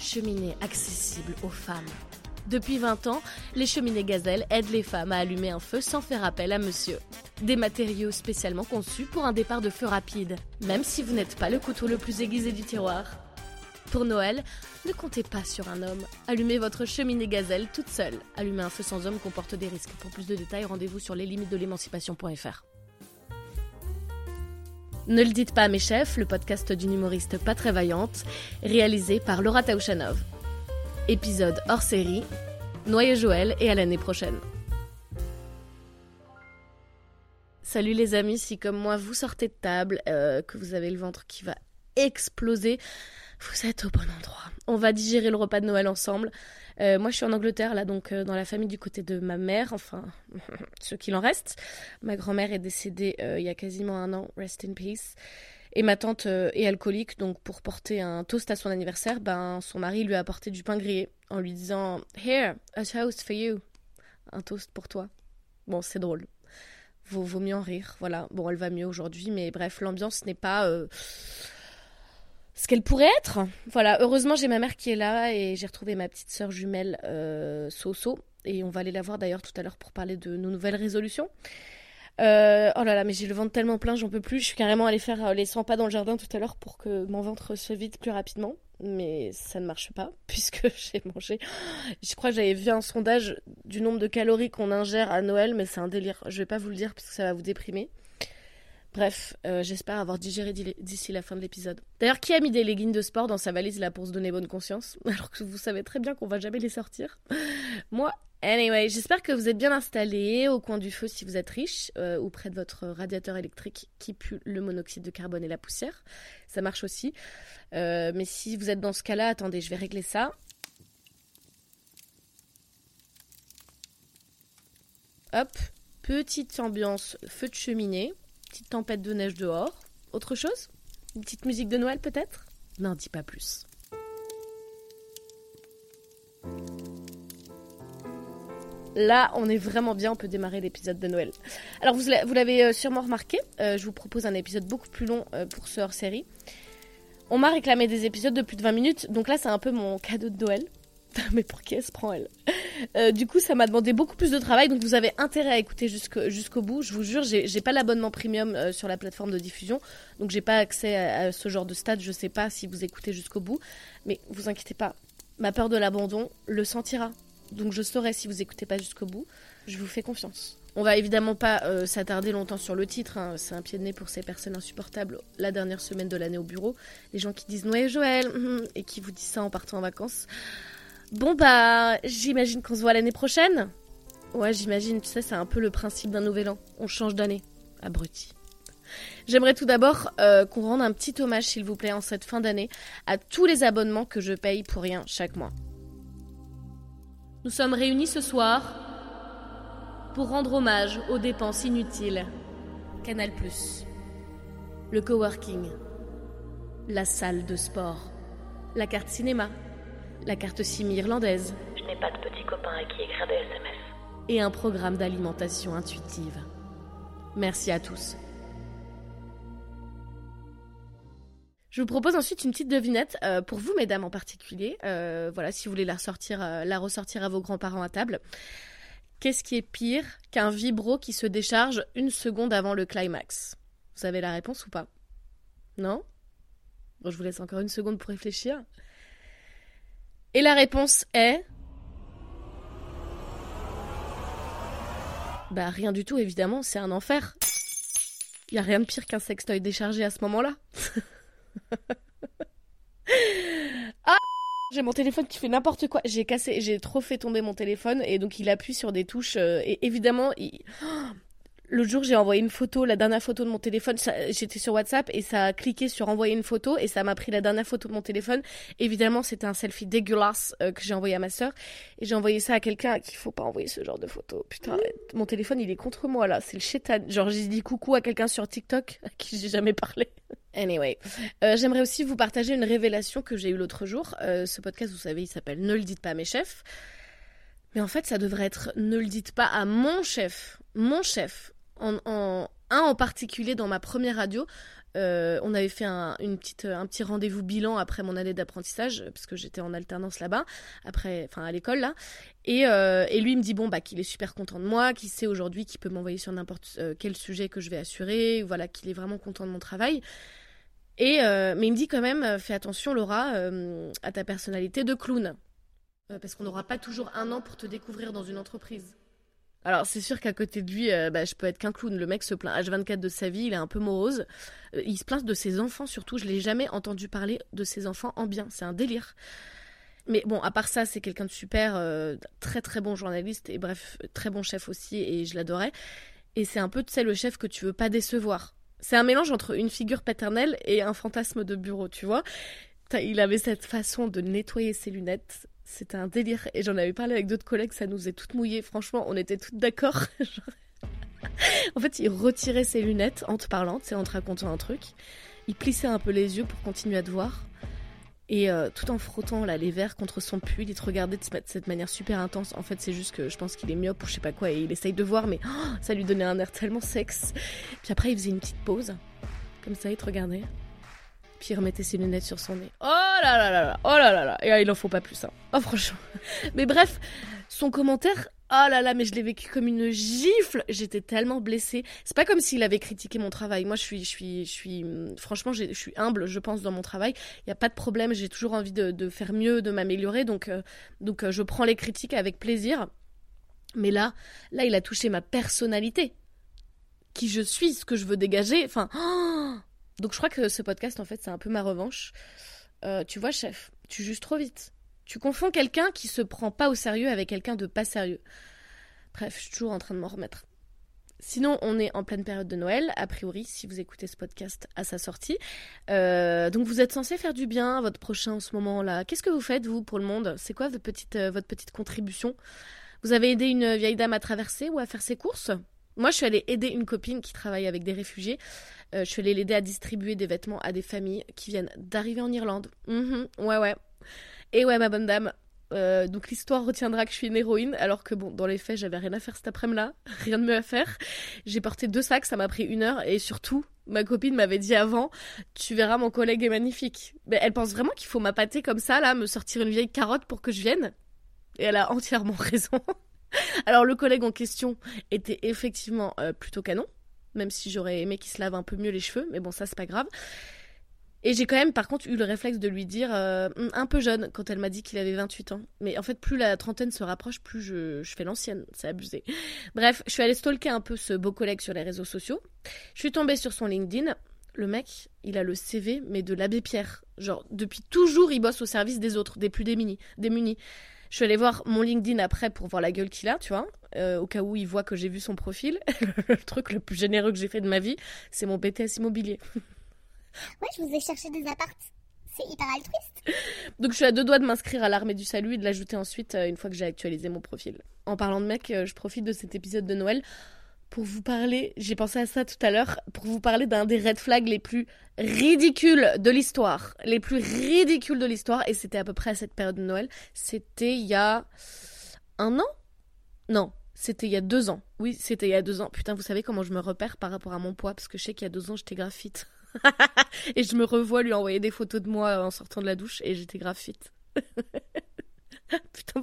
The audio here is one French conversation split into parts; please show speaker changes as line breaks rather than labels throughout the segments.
cheminée accessible aux femmes. Depuis 20 ans, les cheminées gazelles aident les femmes à allumer un feu sans faire appel à monsieur. Des matériaux spécialement conçus pour un départ de feu rapide, même si vous n'êtes pas le couteau le plus aiguisé du tiroir. Pour Noël, ne comptez pas sur un homme. Allumez votre cheminée gazelle toute seule. Allumer un feu sans homme comporte des risques. Pour plus de détails, rendez-vous sur l'émancipation.fr. Ne le dites pas à mes chefs, le podcast d'une humoriste pas très vaillante, réalisé par Laura Taouchanov. Épisode hors série, Noyeux Joël et à l'année prochaine. Salut les amis, si comme moi vous sortez de table, euh, que vous avez le ventre qui va exploser, vous êtes au bon endroit. On va digérer le repas de Noël ensemble. Euh, moi, je suis en Angleterre, là, donc euh, dans la famille du côté de ma mère, enfin, ce qu'il en reste. Ma grand-mère est décédée euh, il y a quasiment un an, rest in peace. Et ma tante est alcoolique, donc pour porter un toast à son anniversaire, ben, son mari lui a apporté du pain grillé en lui disant Here, a toast for you. Un toast pour toi. Bon, c'est drôle. Vaut, vaut mieux en rire, voilà. Bon, elle va mieux aujourd'hui, mais bref, l'ambiance n'est pas ce qu'elle pourrait être. Voilà, heureusement j'ai ma mère qui est là et j'ai retrouvé ma petite sœur jumelle euh, Soso et on va aller la voir d'ailleurs tout à l'heure pour parler de nos nouvelles résolutions. Euh, oh là là, mais j'ai le ventre tellement plein, j'en peux plus. Je suis carrément allée faire euh, les 100 pas dans le jardin tout à l'heure pour que mon ventre se vide plus rapidement. Mais ça ne marche pas, puisque j'ai mangé. Je crois que j'avais vu un sondage du nombre de calories qu'on ingère à Noël, mais c'est un délire. Je vais pas vous le dire parce que ça va vous déprimer. Bref, euh, j'espère avoir digéré d'ici la fin de l'épisode. D'ailleurs, qui a mis des leggings de sport dans sa valise là pour se donner bonne conscience Alors que vous savez très bien qu'on va jamais les sortir? Moi, anyway, j'espère que vous êtes bien installés au coin du feu si vous êtes riche euh, ou près de votre radiateur électrique qui pue le monoxyde de carbone et la poussière. Ça marche aussi. Euh, mais si vous êtes dans ce cas-là, attendez, je vais régler ça. Hop, petite ambiance feu de cheminée petite tempête de neige dehors. Autre chose? Une petite musique de Noël peut-être? N'en dis pas plus. Là, on est vraiment bien, on peut démarrer l'épisode de Noël. Alors, vous, l'avez euh, sûrement remarqué, euh, je vous propose un épisode beaucoup plus long euh, pour ce hors-série. On m'a réclamé des épisodes de plus de 20 minutes, donc là, c'est un peu mon cadeau de Noël. Mais pour qui elle se prend, elle euh, Du coup, ça m'a demandé beaucoup plus de travail, donc vous avez intérêt à écouter jusqu'au bout. Je vous jure, j'ai pas l'abonnement premium euh, sur la plateforme de diffusion, donc j'ai pas accès à, ce genre de stade. Je sais pas si vous écoutez jusqu'au bout, mais vous inquiétez pas. Ma peur de l'abandon le sentira. Donc je saurai si vous écoutez pas jusqu'au bout. Je vous fais confiance. On va évidemment pas euh, s'attarder longtemps sur le titre, hein. c'est un pied de nez pour ces personnes insupportables la dernière semaine de l'année au bureau. Les gens qui disent Noël Joël et qui vous disent ça en partant en vacances. Bon bah, j'imagine qu'on se voit l'année prochaine. Ouais, j'imagine, tu sais, c'est un peu le principe d'un nouvel an. On change d'année. Abruti. J'aimerais tout d'abord euh, qu'on rende un petit hommage, s'il vous plaît, en cette fin d'année, à tous les abonnements que je paye pour rien chaque mois. Nous sommes réunis ce soir pour rendre hommage aux dépenses inutiles. Canal ⁇ le coworking, la salle de sport, la carte cinéma, la carte SIM irlandaise.
Je n'ai pas de petit copain à qui écrire des SMS.
Et un programme d'alimentation intuitive. Merci à tous. Je vous propose ensuite une petite devinette euh, pour vous, mesdames en particulier. Euh, voilà, si vous voulez la, ressortir, euh, la ressortir à vos grands-parents à table. Qu'est-ce qui est pire qu'un vibro qui se décharge une seconde avant le climax? Vous avez la réponse ou pas? Non? Bon, je vous laisse encore une seconde pour réfléchir. Et la réponse est... Bah rien du tout évidemment, c'est un enfer. Il y a rien de pire qu'un sextoy déchargé à ce moment-là. ah j'ai mon téléphone qui fait n'importe quoi. J'ai cassé, j'ai trop fait tomber mon téléphone et donc il appuie sur des touches euh, et évidemment il... L'autre jour, j'ai envoyé une photo, la dernière photo de mon téléphone. J'étais sur WhatsApp et ça a cliqué sur envoyer une photo et ça m'a pris la dernière photo de mon téléphone. Évidemment, c'était un selfie dégueulasse euh, que j'ai envoyé à ma sœur et j'ai envoyé ça à quelqu'un à qui il faut pas envoyer ce genre de photo. Putain, mon téléphone, il est contre moi là. C'est le chétan. Genre, j'ai dit coucou à quelqu'un sur TikTok à qui j'ai jamais parlé. Anyway, euh, j'aimerais aussi vous partager une révélation que j'ai eue l'autre jour. Euh, ce podcast, vous savez, il s'appelle Ne le dites pas à mes chefs. Mais en fait, ça devrait être Ne le dites pas à mon chef. Mon chef un en particulier dans ma première radio, Euh, on avait fait un, une petite, un petit rendez-vous bilan après mon année d'apprentissage, parce que j'étais en alternance là-bas, après, enfin à l'école là. Et, euh, et, lui me dit bon bah qu'il est super content de moi, qu'il sait aujourd'hui qu'il peut m'envoyer sur n'importe euh, quel sujet que je vais assurer, voilà qu'il est vraiment content de mon travail. Et mais il me dit quand même fais attention Laura à ta personnalité de clown, parce qu'on n'aura pas toujours un an pour te découvrir dans une entreprise. Alors c'est sûr qu'à côté de lui, euh, bah, je peux être qu'un clown. Le mec se plaint H24 de sa vie, il est un peu morose. Euh, il se plaint de ses enfants surtout. Je l'ai jamais entendu parler de ses enfants en bien. C'est un délire. Mais bon, à part ça, c'est quelqu'un de super, euh, très très bon journaliste et bref, très bon chef aussi et je l'adorais. Et c'est un peu, tu sais, le chef que tu veux pas décevoir. C'est un mélange entre une figure paternelle et un fantasme de bureau, tu vois. Il avait cette façon de nettoyer ses lunettes c'était un délire. Et j'en avais parlé avec d'autres collègues, ça nous est toutes mouillées. Franchement, on était toutes d'accord. en fait, il retirait ses lunettes en te parlant, c'est en te racontant un truc. Il plissait un peu les yeux pour continuer à te voir. Et euh, tout en frottant là, les verres contre son pull, il te regardait de cette manière super intense. En fait, c'est juste que je pense qu'il est myope ou je sais pas quoi et il essaye de voir, mais oh, ça lui donnait un air tellement sexe. Puis après, il faisait une petite pause. Comme ça, il te regardait. Puis il remettait ses lunettes sur son nez. Oh là là là là, oh là là là. Et là, il en faut pas plus, hein. Oh, franchement. Mais bref, son commentaire, oh là là, mais je l'ai vécu comme une gifle. J'étais tellement blessée. C'est pas comme s'il avait critiqué mon travail. Moi, je suis, je suis, je suis, franchement, je suis humble, je pense, dans mon travail. Il n'y a pas de problème. J'ai toujours envie de, faire mieux, de m'améliorer. Donc, euh, donc, euh, je prends les critiques avec plaisir. Mais là, là, il a touché ma personnalité. Qui je suis, ce que je veux dégager. Enfin, oh donc je crois que ce podcast, en fait, c'est un peu ma revanche. Euh, tu vois, chef, tu juges trop vite. Tu confonds quelqu'un qui se prend pas au sérieux avec quelqu'un de pas sérieux. Bref, je suis toujours en train de m'en remettre. Sinon, on est en pleine période de Noël, a priori, si vous écoutez ce podcast à sa sortie. Euh, donc, vous êtes censé faire du bien à votre prochain en ce moment-là. Qu'est-ce que vous faites, vous, pour le monde? C'est quoi votre petite, euh, votre petite contribution? Vous avez aidé une vieille dame à traverser ou à faire ses courses? Moi, je suis allée aider une copine qui travaille avec des réfugiés. Euh, je suis allée l'aider à distribuer des vêtements à des familles qui viennent d'arriver en Irlande. Mhm, ouais, ouais. Et ouais, ma bonne dame. Euh, donc l'histoire retiendra que je suis une héroïne, alors que bon, dans les faits, j'avais rien à faire cet après-midi-là, rien de mieux à faire. J'ai porté deux sacs, ça m'a pris une heure, et surtout, ma copine m'avait dit avant, tu verras, mon collègue est magnifique. Mais elle pense vraiment qu'il faut m'appâter comme ça, là, me sortir une vieille carotte pour que je vienne? Et elle a entièrement raison. Alors le collègue en question était effectivement euh, plutôt canon, même si j'aurais aimé qu'il se lave un peu mieux les cheveux, mais bon ça c'est pas grave. Et j'ai quand même par contre eu le réflexe de lui dire euh, un peu jeune quand elle m'a dit qu'il avait 28 ans. Mais en fait plus la trentaine se rapproche, plus je, fais l'ancienne, c'est abusé. Bref, je suis allée stalker un peu ce beau collègue sur les réseaux sociaux. Je suis tombée sur son LinkedIn. Le mec, il a le CV, mais de l'abbé Pierre. Genre, depuis toujours, il bosse au service des autres, des plus démunis. Je suis allée voir mon LinkedIn après pour voir la gueule qu'il a, tu vois, euh, au cas où il voit que j'ai vu son profil. le truc le plus généreux que j'ai fait de ma vie, c'est mon BTS immobilier.
ouais, je vous ai cherché des appartes. C'est hyper altruiste.
Donc je suis à deux doigts de m'inscrire à l'armée du salut et de l'ajouter ensuite euh, une fois que j'ai actualisé mon profil. En parlant de mec, euh, je profite de cet épisode de Noël pour vous parler, j'ai pensé à ça tout à l'heure, pour vous parler d'un des red flags les plus ridicules de l'histoire. Les plus ridicules de l'histoire, et c'était à peu près à cette période de Noël. C'était il y a un an? Non, c'était il y a deux ans. Oui, c'était il y a deux ans. Putain, vous savez comment je me repère par rapport à mon poids Parce que je sais qu'il y a deux ans, j'étais graphite. et je me revois lui envoyer des photos de moi en sortant de la douche, et j'étais graphite. Putain,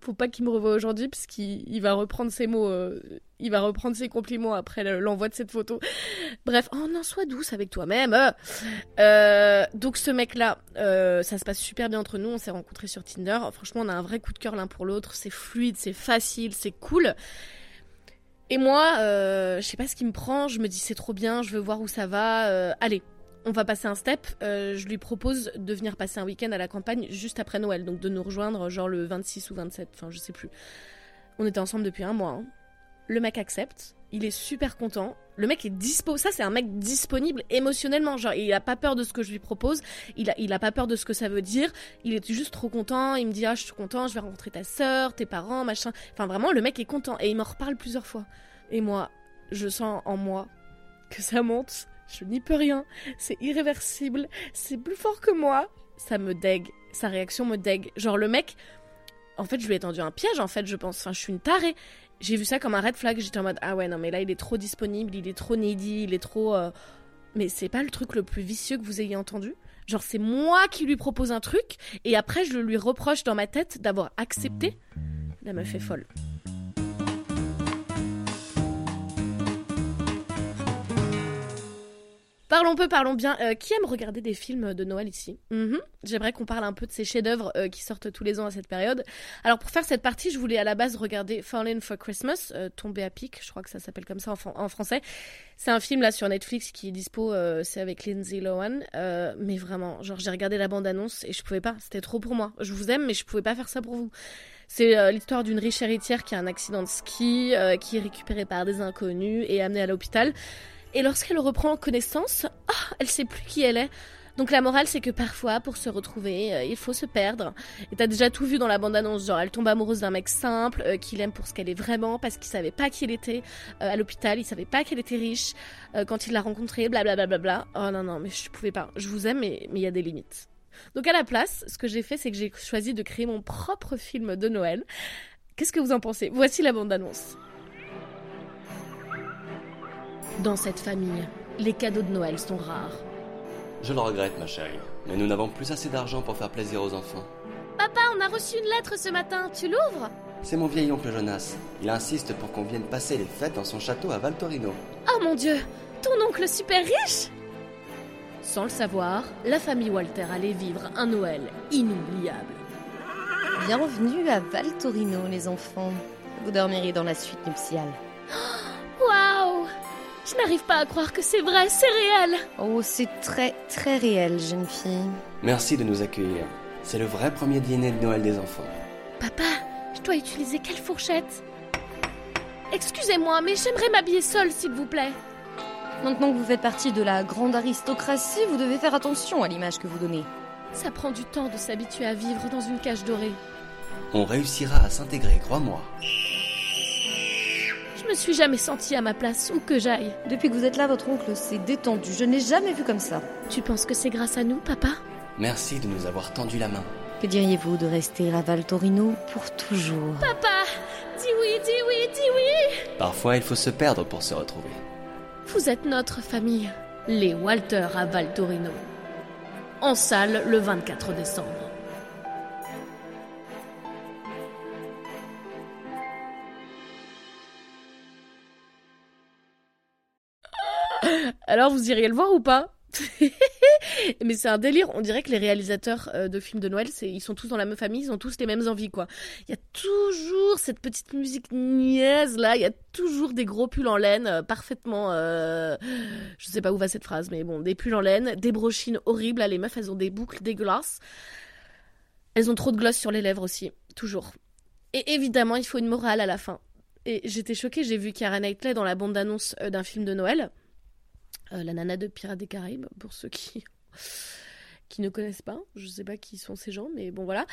faut pas qu'il me revoie aujourd'hui parce qu'il va reprendre ses mots, euh, il va reprendre ses compliments après l'envoi de cette photo. Bref, oh non, sois douce avec toi-même. Euh, donc ce mec-là, euh, ça se passe super bien entre nous. On s'est rencontrés sur Tinder. Franchement, on a un vrai coup de cœur l'un pour l'autre. C'est fluide, c'est facile, c'est cool. Et moi, je sais pas ce qui me prend. Je me dis c'est trop bien, je veux voir où ça va. allez, on va passer un step. Euh, je lui propose de venir passer un week-end à la campagne juste après Noël, donc de nous rejoindre genre le 26 ou 27, enfin je sais plus. On était ensemble depuis un mois. Hein. Le mec accepte, il est super content. Le mec est dispo. Ça, c'est un mec disponible émotionnellement. Genre, il a pas peur de ce que je lui propose. Il a, pas peur de ce que ça veut dire. Il est juste trop content. Il me dit, ah, je suis content, je vais rencontrer ta soeur, tes parents, machin. Enfin, vraiment, le mec est content. Et il m'en reparle plusieurs fois. Et moi, je sens en moi que ça monte je n'y peux rien, c'est irréversible, c'est plus fort que moi. Ça me dégue, sa réaction me dégue. Genre le mec, en fait, je lui ai tendu un piège, en fait, je pense. Enfin, je suis une tarée. J'ai vu ça comme un red flag. J'étais en mode, ah ouais, non, mais là, il est trop disponible, il est trop needy, il est trop. Euh, mais c'est pas le truc le plus vicieux que vous ayez entendu Genre c'est moi qui lui propose un truc et après je lui reproche dans ma tête d'avoir accepté La meuf est folle. Parlons peu, parlons bien. Euh, qui aime regarder des films de Noël ici? Mhm. J'aimerais qu'on parle un peu de ces chefs-d'œuvre euh, qui sortent tous les ans à cette période. Alors pour faire cette partie, je voulais à la base regarder Falling for Christmas, euh, Tombé à pic, je crois que ça s'appelle comme ça en, en français. C'est un film là sur Netflix qui est dispo, euh, c'est avec Lindsay Lohan. Euh, mais vraiment, genre j'ai regardé la bande-annonce et je pouvais pas, c'était trop pour moi. Je vous aime, mais je pouvais pas faire ça pour vous. C'est l'histoire d'une riche héritière qui a un accident de ski, euh, qui est récupérée par des inconnus et amenée à l'hôpital. Et lorsqu'elle reprend connaissance, ah, elle sait plus qui elle est. Donc la morale, c'est que parfois, pour se retrouver, euh, il faut se perdre. Et t'as déjà tout vu dans la bande-annonce, genre elle tombe amoureuse d'un mec simple, euh, qu'il aime pour ce qu'elle est vraiment, parce qu'il savait pas qui elle était euh, à l'hôpital, il savait pas qu'elle était riche quand il l'a rencontrée, blablabla. Bla, bla, bla. Oh non, non, mais je pouvais pas. Je vous aime, mais il y a des limites. Donc à la place, ce que j'ai fait, c'est que j'ai choisi de créer mon propre film de Noël. Qu'est-ce que vous en pensez? Voici la bande-annonce. Dans cette famille, les cadeaux de Noël sont rares.
Je le regrette, ma chérie, mais nous n'avons plus assez d'argent pour faire plaisir aux enfants.
Papa, on a reçu une lettre ce matin, tu l'ouvres?
C'est mon vieil oncle Jonas. Il insiste pour qu'on vienne passer les fêtes dans son château à Valtorino.
Oh mon dieu, ton oncle super riche Sans le savoir, la famille Walter allait vivre un Noël inoubliable.
Bienvenue à Val Torino, les enfants. Vous dormirez dans la suite nuptiale.
Je n'arrive pas à croire que c'est vrai, c'est réel
Oh, c'est très, très réel, jeune fille.
Merci de nous accueillir. C'est le vrai premier dîner de Noël des enfants.
Papa, je dois utiliser quelle fourchette? Excusez-moi, mais j'aimerais m'habiller seule, s'il vous plaît.
Maintenant que vous faites partie de la grande aristocratie, vous devez faire attention à l'image que vous donnez.
Ça prend du temps de s'habituer à vivre dans une cage dorée.
On réussira à s'intégrer, crois-moi.
Je me suis jamais sentie à ma place, où que j'aille.
Depuis que vous êtes là, votre oncle s'est détendu. Je n'ai jamais vu comme ça.
Tu penses que c'est grâce à nous, papa?
Merci de nous avoir tendu la main.
Que diriez-vous de rester à Val Torino pour toujours?
Papa Dis oui, dis oui, dis oui
Parfois, il faut se perdre pour se retrouver.
Vous êtes notre famille, les Walter à Val Torino. En salle le 24 décembre. Alors vous iriez le voir ou pas Mais c'est un délire, on dirait que les réalisateurs euh, de films de Noël, ils sont tous dans la même famille, ils ont tous les mêmes envies quoi. Il y a toujours cette petite musique niaise là, il y a toujours des gros pulls en laine euh, parfaitement euh, je sais pas où va cette phrase mais bon, des pulls en laine, des brochines horribles, les meufs elles ont des boucles dégueulasses. Elles ont trop de gloss sur les lèvres aussi, toujours. Et évidemment, il faut une morale à la fin. Et j'étais choquée, j'ai vu Kara Knightley dans la bande-annonce euh, d'un film de Noël. Euh, la nana de Pirates des Caraïbes, pour ceux qui, qui ne connaissent pas. Je sais pas qui sont ces gens, mais bon voilà.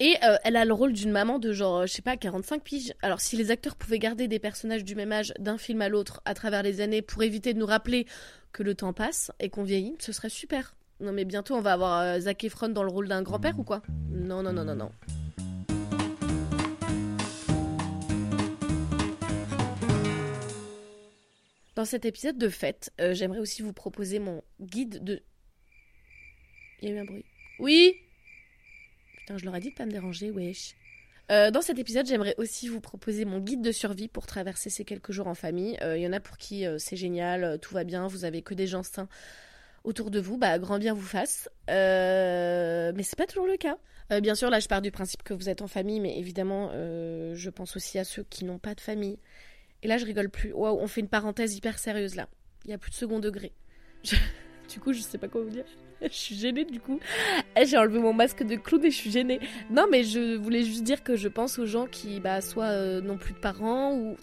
Et euh, elle a le rôle d'une maman de genre, euh, je sais pas, 45 piges. Alors si les acteurs pouvaient garder des personnages du même âge d'un film à l'autre à travers les années pour éviter de nous rappeler que le temps passe et qu'on vieillit, ce serait super. Non mais bientôt on va avoir Zac Efron dans le rôle d'un grand-père ou quoi? Non, non, non, non, non. Dans cet épisode de fête, euh, j'aimerais aussi vous proposer mon guide de... Il y a eu un bruit. Oui Putain, je leur ai dit de pas me déranger, wesh. Euh, dans cet épisode, j'aimerais aussi vous proposer mon guide de survie pour traverser ces quelques jours en famille. Euh, Il y en a pour qui euh, c'est génial, euh, tout va bien, vous avez que des gens sains autour de vous, bah grand bien vous fasse. Euh, mais c'est pas toujours le cas. Euh, bien sûr, là je pars du principe que vous êtes en famille, mais évidemment, euh, je pense aussi à ceux qui n'ont pas de famille. Et là, je rigole plus. Waouh, on fait une parenthèse hyper sérieuse là. Il y a plus de second degré. Du coup, je sais pas quoi vous dire. Je suis gênée du coup. Eh, J'ai enlevé mon masque de clown et je suis gênée. Non, mais je voulais juste dire que je pense aux gens qui, bah, soit euh, n'ont plus de parents ou.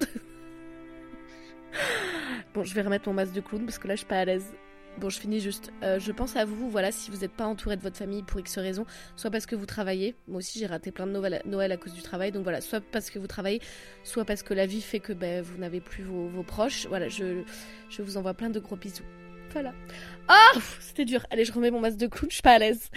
bon, je vais remettre mon masque de clown parce que là, je suis pas à l'aise. Bon, je finis juste. Euh, je pense à vous, voilà, si vous n'êtes pas entouré de votre famille pour X raisons, soit parce que vous travaillez. Moi aussi, j'ai raté plein de Noël, à cause du travail. Donc voilà, soit parce que vous travaillez, soit parce que la vie fait que ben, vous n'avez plus vos, proches. Voilà, je, je vous envoie plein de gros bisous. Voilà. Ah, pff, c'était dur. Allez, je remets mon masque de clown, je suis pas à l'aise.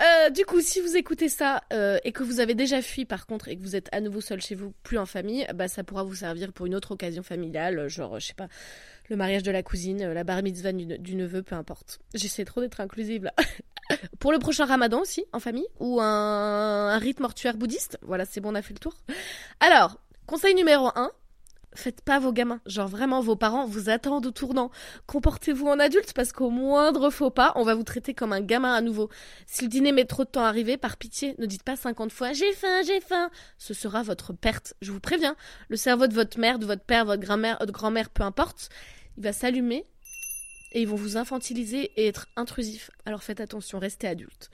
Euh, du coup, si vous écoutez ça euh, et que vous avez déjà fui par contre et que vous êtes à nouveau seul chez vous, plus en famille, bah ça pourra vous servir pour une autre occasion familiale, genre je sais pas, le mariage de la cousine, euh, la bar mitzvah du, neveu, peu importe. J'essaie trop d'être inclusive là. Pour le prochain ramadan aussi, en famille, ou un, un rite mortuaire bouddhiste. Voilà, c'est bon, on a fait le tour. Alors, conseil numéro 1, faites pas vos gamins. Genre vraiment, vos parents vous attendent au tournant. Comportez-vous en adulte parce qu'au moindre faux pas, on va vous traiter comme un gamin à nouveau. Si le dîner met trop de temps à arriver, par pitié, ne dites pas 50 fois j'ai faim, j'ai faim. Ce sera votre perte. Je vous préviens. Le cerveau de votre mère, de votre père, votre grand-mère, de grand-mère, peu importe, il va s'allumer et ils vont vous infantiliser et être intrusifs. Alors faites attention, restez adulte.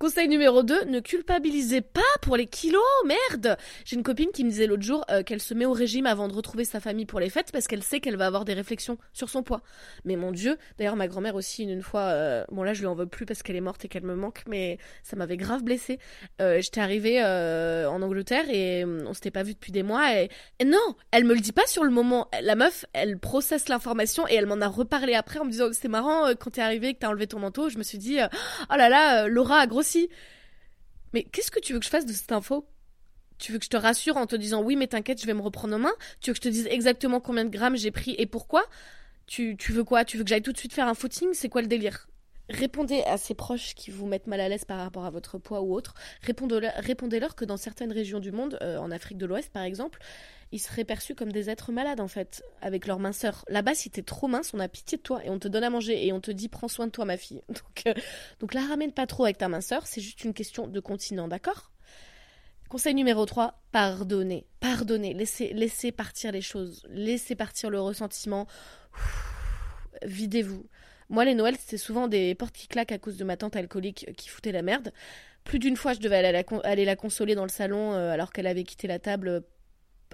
Conseil numéro 2, ne culpabilisez pas pour les kilos, merde J'ai une copine qui me disait l'autre jour euh, qu'elle se met au régime avant de retrouver sa famille pour les fêtes parce qu'elle sait qu'elle va avoir des réflexions sur son poids. Mais mon dieu, d'ailleurs ma grand-mère aussi une, fois, euh, bon là je lui en veux plus parce qu'elle est morte et qu'elle me manque, mais ça m'avait grave blessée. Euh, J'étais arrivée en Angleterre et euh, on s'était pas vu depuis des mois et, non, elle me le dit pas sur le moment. La meuf, elle processe l'information et elle m'en a reparlé après en me disant c'est marrant quand t'es arrivé que t'as enlevé ton manteau, je me suis dit oh là là, Laura a grossi. Mais qu'est-ce que tu veux que je fasse de cette info? Tu veux que je te rassure en te disant oui mais t'inquiète je vais me reprendre en main? Tu veux que je te dise exactement combien de grammes j'ai pris et pourquoi? Tu, tu veux quoi? Tu veux que j'aille tout de suite faire un footing? C'est quoi le délire? Répondez à ces proches qui vous mettent mal à l'aise par rapport à votre poids ou autre. Répondez-leur que dans certaines régions du monde, euh, en Afrique de l'Ouest par exemple, ils seraient perçus comme des êtres malades en fait, avec leur minceur. Là-bas, si t'es trop mince, on a pitié de toi et on te donne à manger et on te dit prends soin de toi ma fille. Donc, euh, donc la ramène pas trop avec ta minceur, c'est juste une question de continent, d'accord? Conseil numéro 3, pardonnez. Pardonnez, laissez, laissez partir les choses, laissez partir le ressentiment. Videz-vous. Moi, les Noëls, c'était souvent des portes qui claquent à cause de ma tante alcoolique qui foutait la merde. Plus d'une fois, je devais aller la, consoler dans le salon euh, alors qu'elle avait quitté la table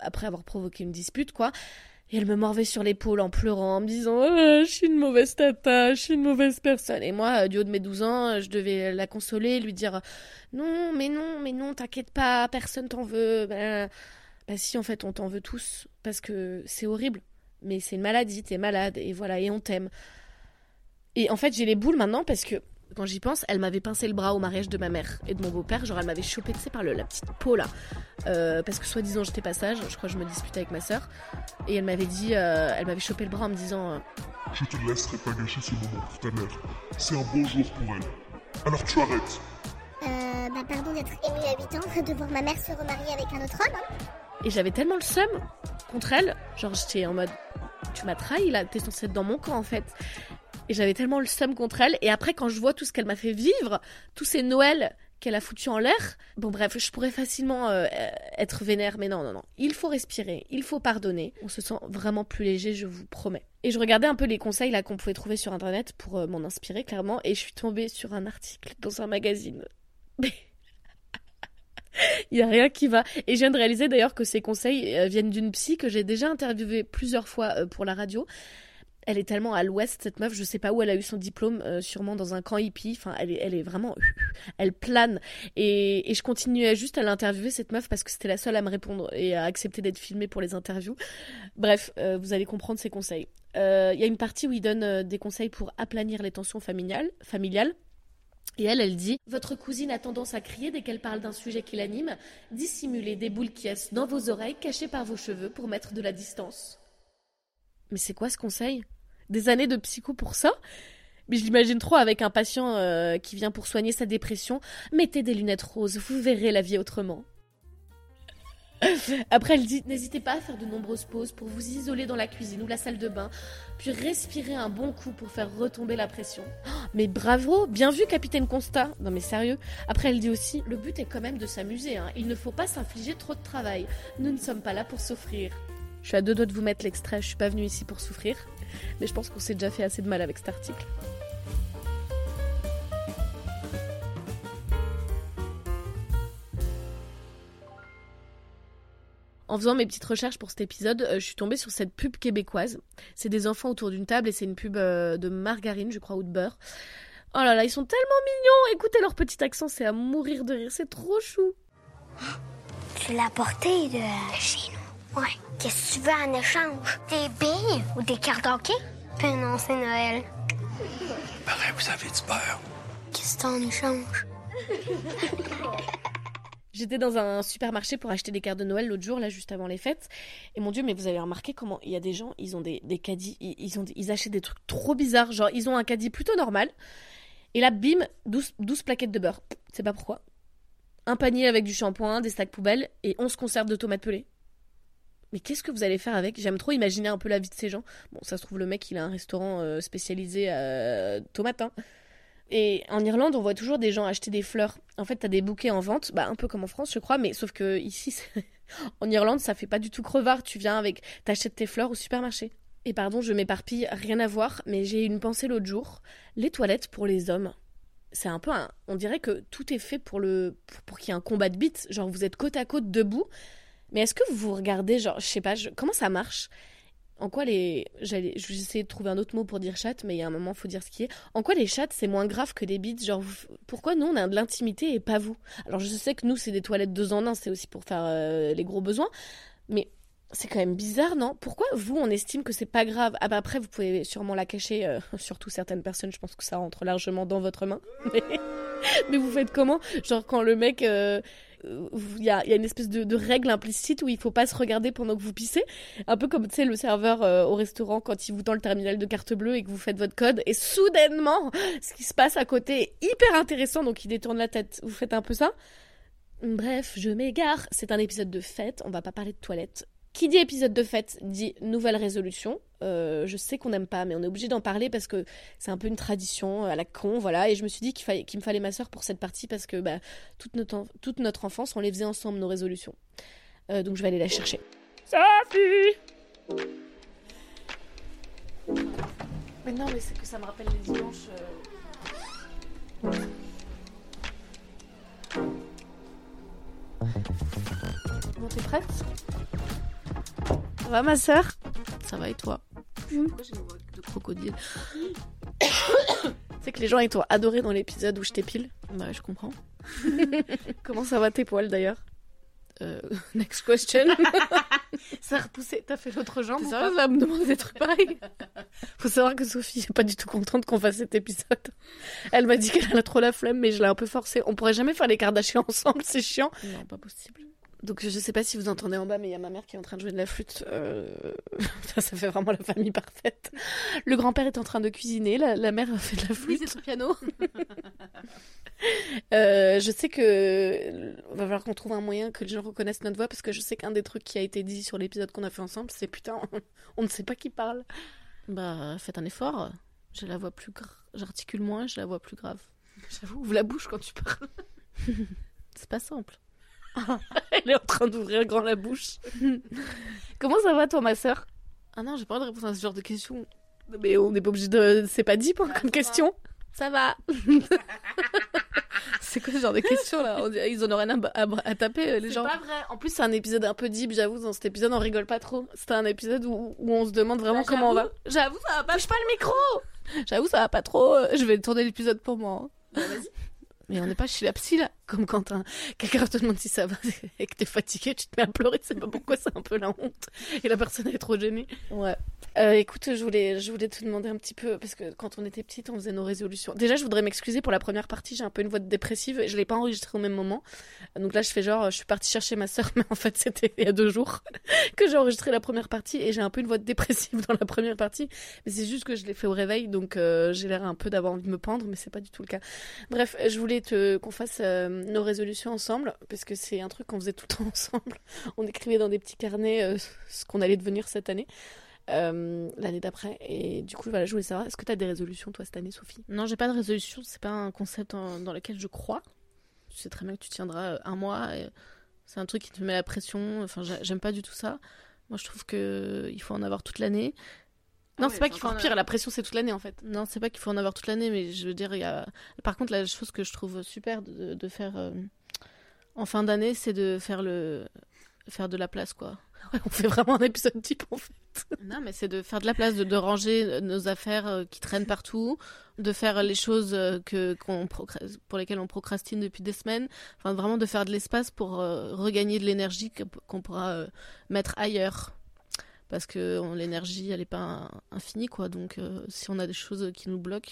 après avoir provoqué une dispute, quoi. Et elle me mordait sur l'épaule en pleurant, en me disant oh, Je suis une mauvaise tata, je suis une mauvaise personne. Et moi, euh, du haut de mes 12 ans, je devais la consoler, lui dire Non, mais non, mais non, t'inquiète pas, personne t'en veut. Bah, bah si, en fait, on t'en veut tous, parce que c'est horrible. Mais c'est une maladie, t'es malade, et voilà, et on t'aime. Et en fait, j'ai les boules maintenant parce que quand j'y pense, elle m'avait pincé le bras au mariage de ma mère et de mon beau-père. Genre, elle m'avait chopé, tu sais, par le, la petite peau là. Euh, parce que soi-disant, j'étais pas sage. Je crois que je me disputais avec ma sœur. Et elle m'avait dit, euh, elle m'avait chopé le bras en me disant euh,
Je te laisserai pas gâcher ce moment pour ta mère. C'est un beau jour pour elle. Alors tu arrêtes.
Euh, bah pardon d'être émue à 8 ans, de voir ma mère se remarier avec un autre homme. hein.
Et j'avais tellement le seum contre elle. Genre, j'étais en mode Tu m'as trahi là, t'es censée être dans mon camp en fait. Et j'avais tellement le seum contre elle. Et après, quand je vois tout ce qu'elle m'a fait vivre, tous ces Noëls qu'elle a foutu en l'air, bon bref, je pourrais facilement euh, être vénère, mais non, non, non. Il faut respirer, il faut pardonner. On se sent vraiment plus léger, je vous promets. Et je regardais un peu les conseils qu'on pouvait trouver sur internet pour euh, m'en inspirer clairement, et je suis tombée sur un article dans un magazine. Il y a rien qui va. Et je viens de réaliser d'ailleurs que ces conseils euh, viennent d'une psy que j'ai déjà interviewée plusieurs fois pour la radio. Elle est tellement à l'ouest, cette meuf, je sais pas où elle a eu son diplôme, euh, sûrement dans un camp hippie. Enfin, elle est, elle est vraiment. Elle plane. Et, je continuais juste à l'interviewer, cette meuf, parce que c'était la seule à me répondre et à accepter d'être filmée pour les interviews. Bref, euh, vous allez comprendre ses conseils. Euh, Il y a une partie où il donne des conseils pour aplanir les tensions familiales. familiales. Et elle, elle dit Votre cousine a tendance à crier dès qu'elle parle d'un sujet qui l'anime. Dissimulez des boules qui dans vos oreilles, cachées par vos cheveux pour mettre de la distance. Mais c'est quoi ce conseil? Des années de psycho pour ça mais je l'imagine trop avec un patient euh, qui vient pour soigner sa dépression. Mettez des lunettes roses, vous verrez la vie autrement. Après, elle dit N'hésitez pas à faire de nombreuses pauses pour vous isoler dans la cuisine ou la salle de bain, puis respirer un bon coup pour faire retomber la pression. Oh, mais bravo Bien vu, capitaine Constat Non, mais sérieux Après, elle dit aussi Le but est quand même de s'amuser, hein. il ne faut pas s'infliger trop de travail. Nous ne sommes pas là pour souffrir. Je suis à deux doigts de vous mettre l'extrait, je suis pas venue ici pour souffrir, mais je pense qu'on s'est déjà fait assez de mal avec cet article. En faisant mes petites recherches pour cet épisode, euh, je suis tombée sur cette pub québécoise. C'est des enfants autour d'une table et c'est une pub euh, de margarine, je crois, ou de beurre. Oh là là, ils sont tellement mignons Écoutez leur petit accent, c'est à mourir de rire, c'est trop chou
Tu l'as porté de... chez nous. Ouais. Qu'est-ce que tu veux en échange? Des billes ou des cartes hockey? Ben non, c'est Noël.
Pareil, vous avez du beurre.
Qu'est-ce que t'en échange?
J'étais dans un supermarché pour acheter des cartes de Noël l'autre jour, là, juste avant les fêtes. Et mon Dieu, mais vous avez remarqué comment il y a des gens, ils ont des, des caddies, ils, ils ont, des- ils achètent des trucs trop bizarres. Genre, ils ont un caddie plutôt normal. Et là, bim, 12, 12 plaquettes de beurre. C'est pas pourquoi. Un panier avec du shampoing, des stacks poubelles et 11 conserves de tomates pelées. Mais qu'est-ce que vous allez faire avec? J'aime trop imaginer un peu la vie de ces gens. Bon, ça se trouve, le mec, il a un restaurant euh, spécialisé à tomates. hein. Et en Irlande, on voit toujours des gens acheter des fleurs. En fait, t'as des bouquets en vente, bah, un peu comme en France, je crois, mais sauf que ici, en Irlande, ça fait pas du tout crevard. Tu viens avec, t'achètes tes fleurs au supermarché. Et pardon, je m'éparpille, rien à voir, mais j'ai eu une pensée l'autre jour. Les toilettes pour les hommes. C'est un peu un... On dirait que tout est fait pour le pour qu'il y ait un combat de bites. Genre, vous êtes côte à côte debout. Mais est-ce que vous regardez, genre, je sais pas, comment ça marche? En quoi les. J'allais... J'essayais de trouver un autre mot pour dire chatte, mais il y a un moment, faut dire ce qui est. En quoi les chattes, c'est moins grave que des bites? Genre, pourquoi nous, on a de l'intimité et pas vous? Alors, je sais que nous, c'est des toilettes deux en un, c'est aussi pour faire euh, les gros besoins. Mais c'est quand même bizarre, non? Pourquoi vous, on estime que c'est pas grave? Ah bah après, vous pouvez sûrement la cacher, euh, surtout certaines personnes, je pense que ça rentre largement dans votre main. Mais, vous faites comment? Genre quand le mec... euh, Il y, a, une espèce de, règle implicite où il faut pas se regarder pendant que vous pissez. Un peu comme, tu le serveur euh, au restaurant quand il vous tend le terminal de carte bleue et que vous faites votre code. Et soudainement, ce qui se passe à côté est hyper intéressant, donc il détourne la tête. Vous faites un peu ça Bref, je m'égare. C'est un épisode de fête, on va pas parler de toilettes. Qui dit épisode de fête dit nouvelle résolution. Euh, je sais qu'on n'aime pas, mais on est obligé d'en parler parce que c'est un peu une tradition à la con, voilà. Et je me suis dit qu'il fallait, qu'il me fallait ma sœur pour cette partie parce que bah, toute, notre, en- toute notre enfance, on les faisait ensemble, nos résolutions. Euh, donc je vais aller la chercher. Sophie Mais non, mais c'est que ça me rappelle les dimanches. euh. Bon, t'es prête? Ça va, ma sœur? Ça va et toi? Pourquoi j'ai une voix de crocodile C'est que les gens ils t'ont adoré dans l'épisode où je t'épile. Bah, je comprends. Comment ça va tes poils d'ailleurs? Euh, Next question. ça a repoussé. T'as fait l'autre jambe
T'es sérieuse,
pas? à me demander des trucs pareils Faut savoir que Sophie est pas du tout contente qu'on fasse cet épisode. Elle m'a dit qu'elle a trop la flemme, mais je l'ai un peu forcée. On pourrait jamais faire les Kardashians ensemble, c'est chiant.
Non, pas possible.
Donc je sais pas si vous entendez en bas, mais il y a ma mère qui est en train de jouer de la flûte. Euh, Ça, ça fait vraiment la famille parfaite. Le grand-père est en train de cuisiner, la, la mère fait de la flûte.
c'est piano.
Euh, je sais que va falloir qu'on trouve un moyen que les gens reconnaissent notre voix parce que je sais qu'un des trucs qui a été dit sur l'épisode qu'on a fait ensemble, c'est putain, on, on ne sait pas qui parle.
Bah, faites un effort. J'ai la voix plus grave. J'articule moins, j'ai la voix plus grave.
J'avoue, ouvre la bouche quand tu parles.
C'est pas simple.
Elle est en train d'ouvrir grand la bouche. Comment ça va toi, ma sœur?
Ah non, j'ai pas de réponse à ce genre de questions.
Mais on n'est pas obligé de. C'est pas dit pour comme question.
Ça va. c'est quoi ce genre de questions là? On dirait- Ils en ont rien à, à- à taper, euh, les
C'est
gens.
pas vrai. En plus, c'est un épisode un peu deep, j'avoue. Dans cet épisode, on rigole pas trop. C'était un épisode où, où on se demande vraiment
Bah,
comment on va.
J'avoue, ça va pas.
Touche pas le micro
J'avoue, ça va pas trop. euh, Je vais tourner l'épisode pour moi. hein.
Bah, Mais on n'est pas chez la psy là. Comme quand un- quelqu'un te demande si ça va et que t'es fatigué, tu te mets à pleurer, tu sais pas pourquoi, c'est un peu la honte. Et la personne est trop gênée.
Ouais.
Euh, écoute, je voulais, je voulais te demander un petit peu, parce que quand on était petite, on faisait nos résolutions. Déjà, je voudrais m'excuser pour la première partie, j'ai un peu une voix dépressive, et je l'ai pas enregistrée au même moment. Donc là, je fais genre, je suis partie chercher ma sœur, mais en fait, c'était il y a deux jours que j'ai enregistré la première partie, et j'ai un peu une voix dépressive dans la première partie. Mais c'est juste que je l'ai fait au réveil, donc euh, j'ai l'air un peu d'avoir envie de me pendre, mais c'est pas du tout le cas. Bref, je voulais qu'on fasse euh, nos résolutions ensemble, parce que c'est un truc qu'on faisait tout le temps ensemble. On écrivait dans des petits carnets euh, ce qu'on allait devenir cette année euh, l'année d'après. Et du coup, voilà, je voulais savoir, est-ce que tu as des résolutions, toi, cette année, Sophie?
Non, j'ai pas de résolution. C'est pas un concept dans lequel je crois. Tu sais très bien que tu tiendras un mois. C'est un truc qui te met la pression. Enfin, j'a- j'aime pas du tout ça. Moi, je trouve que il faut en avoir toute l'année. Non, c'est pas qu'il faut en
pire, la pression, c'est toute l'année, en fait.
Non, c'est pas qu'il faut en avoir toute l'année, mais je veux dire, il y a. Par contre, la chose que je trouve super de, de faire euh, en fin d'année, c'est de faire le faire de la place, quoi.
Ouais, on fait vraiment un épisode type, en fait.
Non, mais c'est de faire de la place, de, de ranger nos affaires euh, qui traînent partout, de faire les choses euh, que qu'on pour lesquelles on procrastine depuis des semaines. Enfin, vraiment de faire de l'espace pour euh, regagner de l'énergie qu'on pourra euh, mettre ailleurs. Parce que l'énergie, elle est pas in- infinie, quoi. Donc, euh, si on a des choses qui nous bloquent,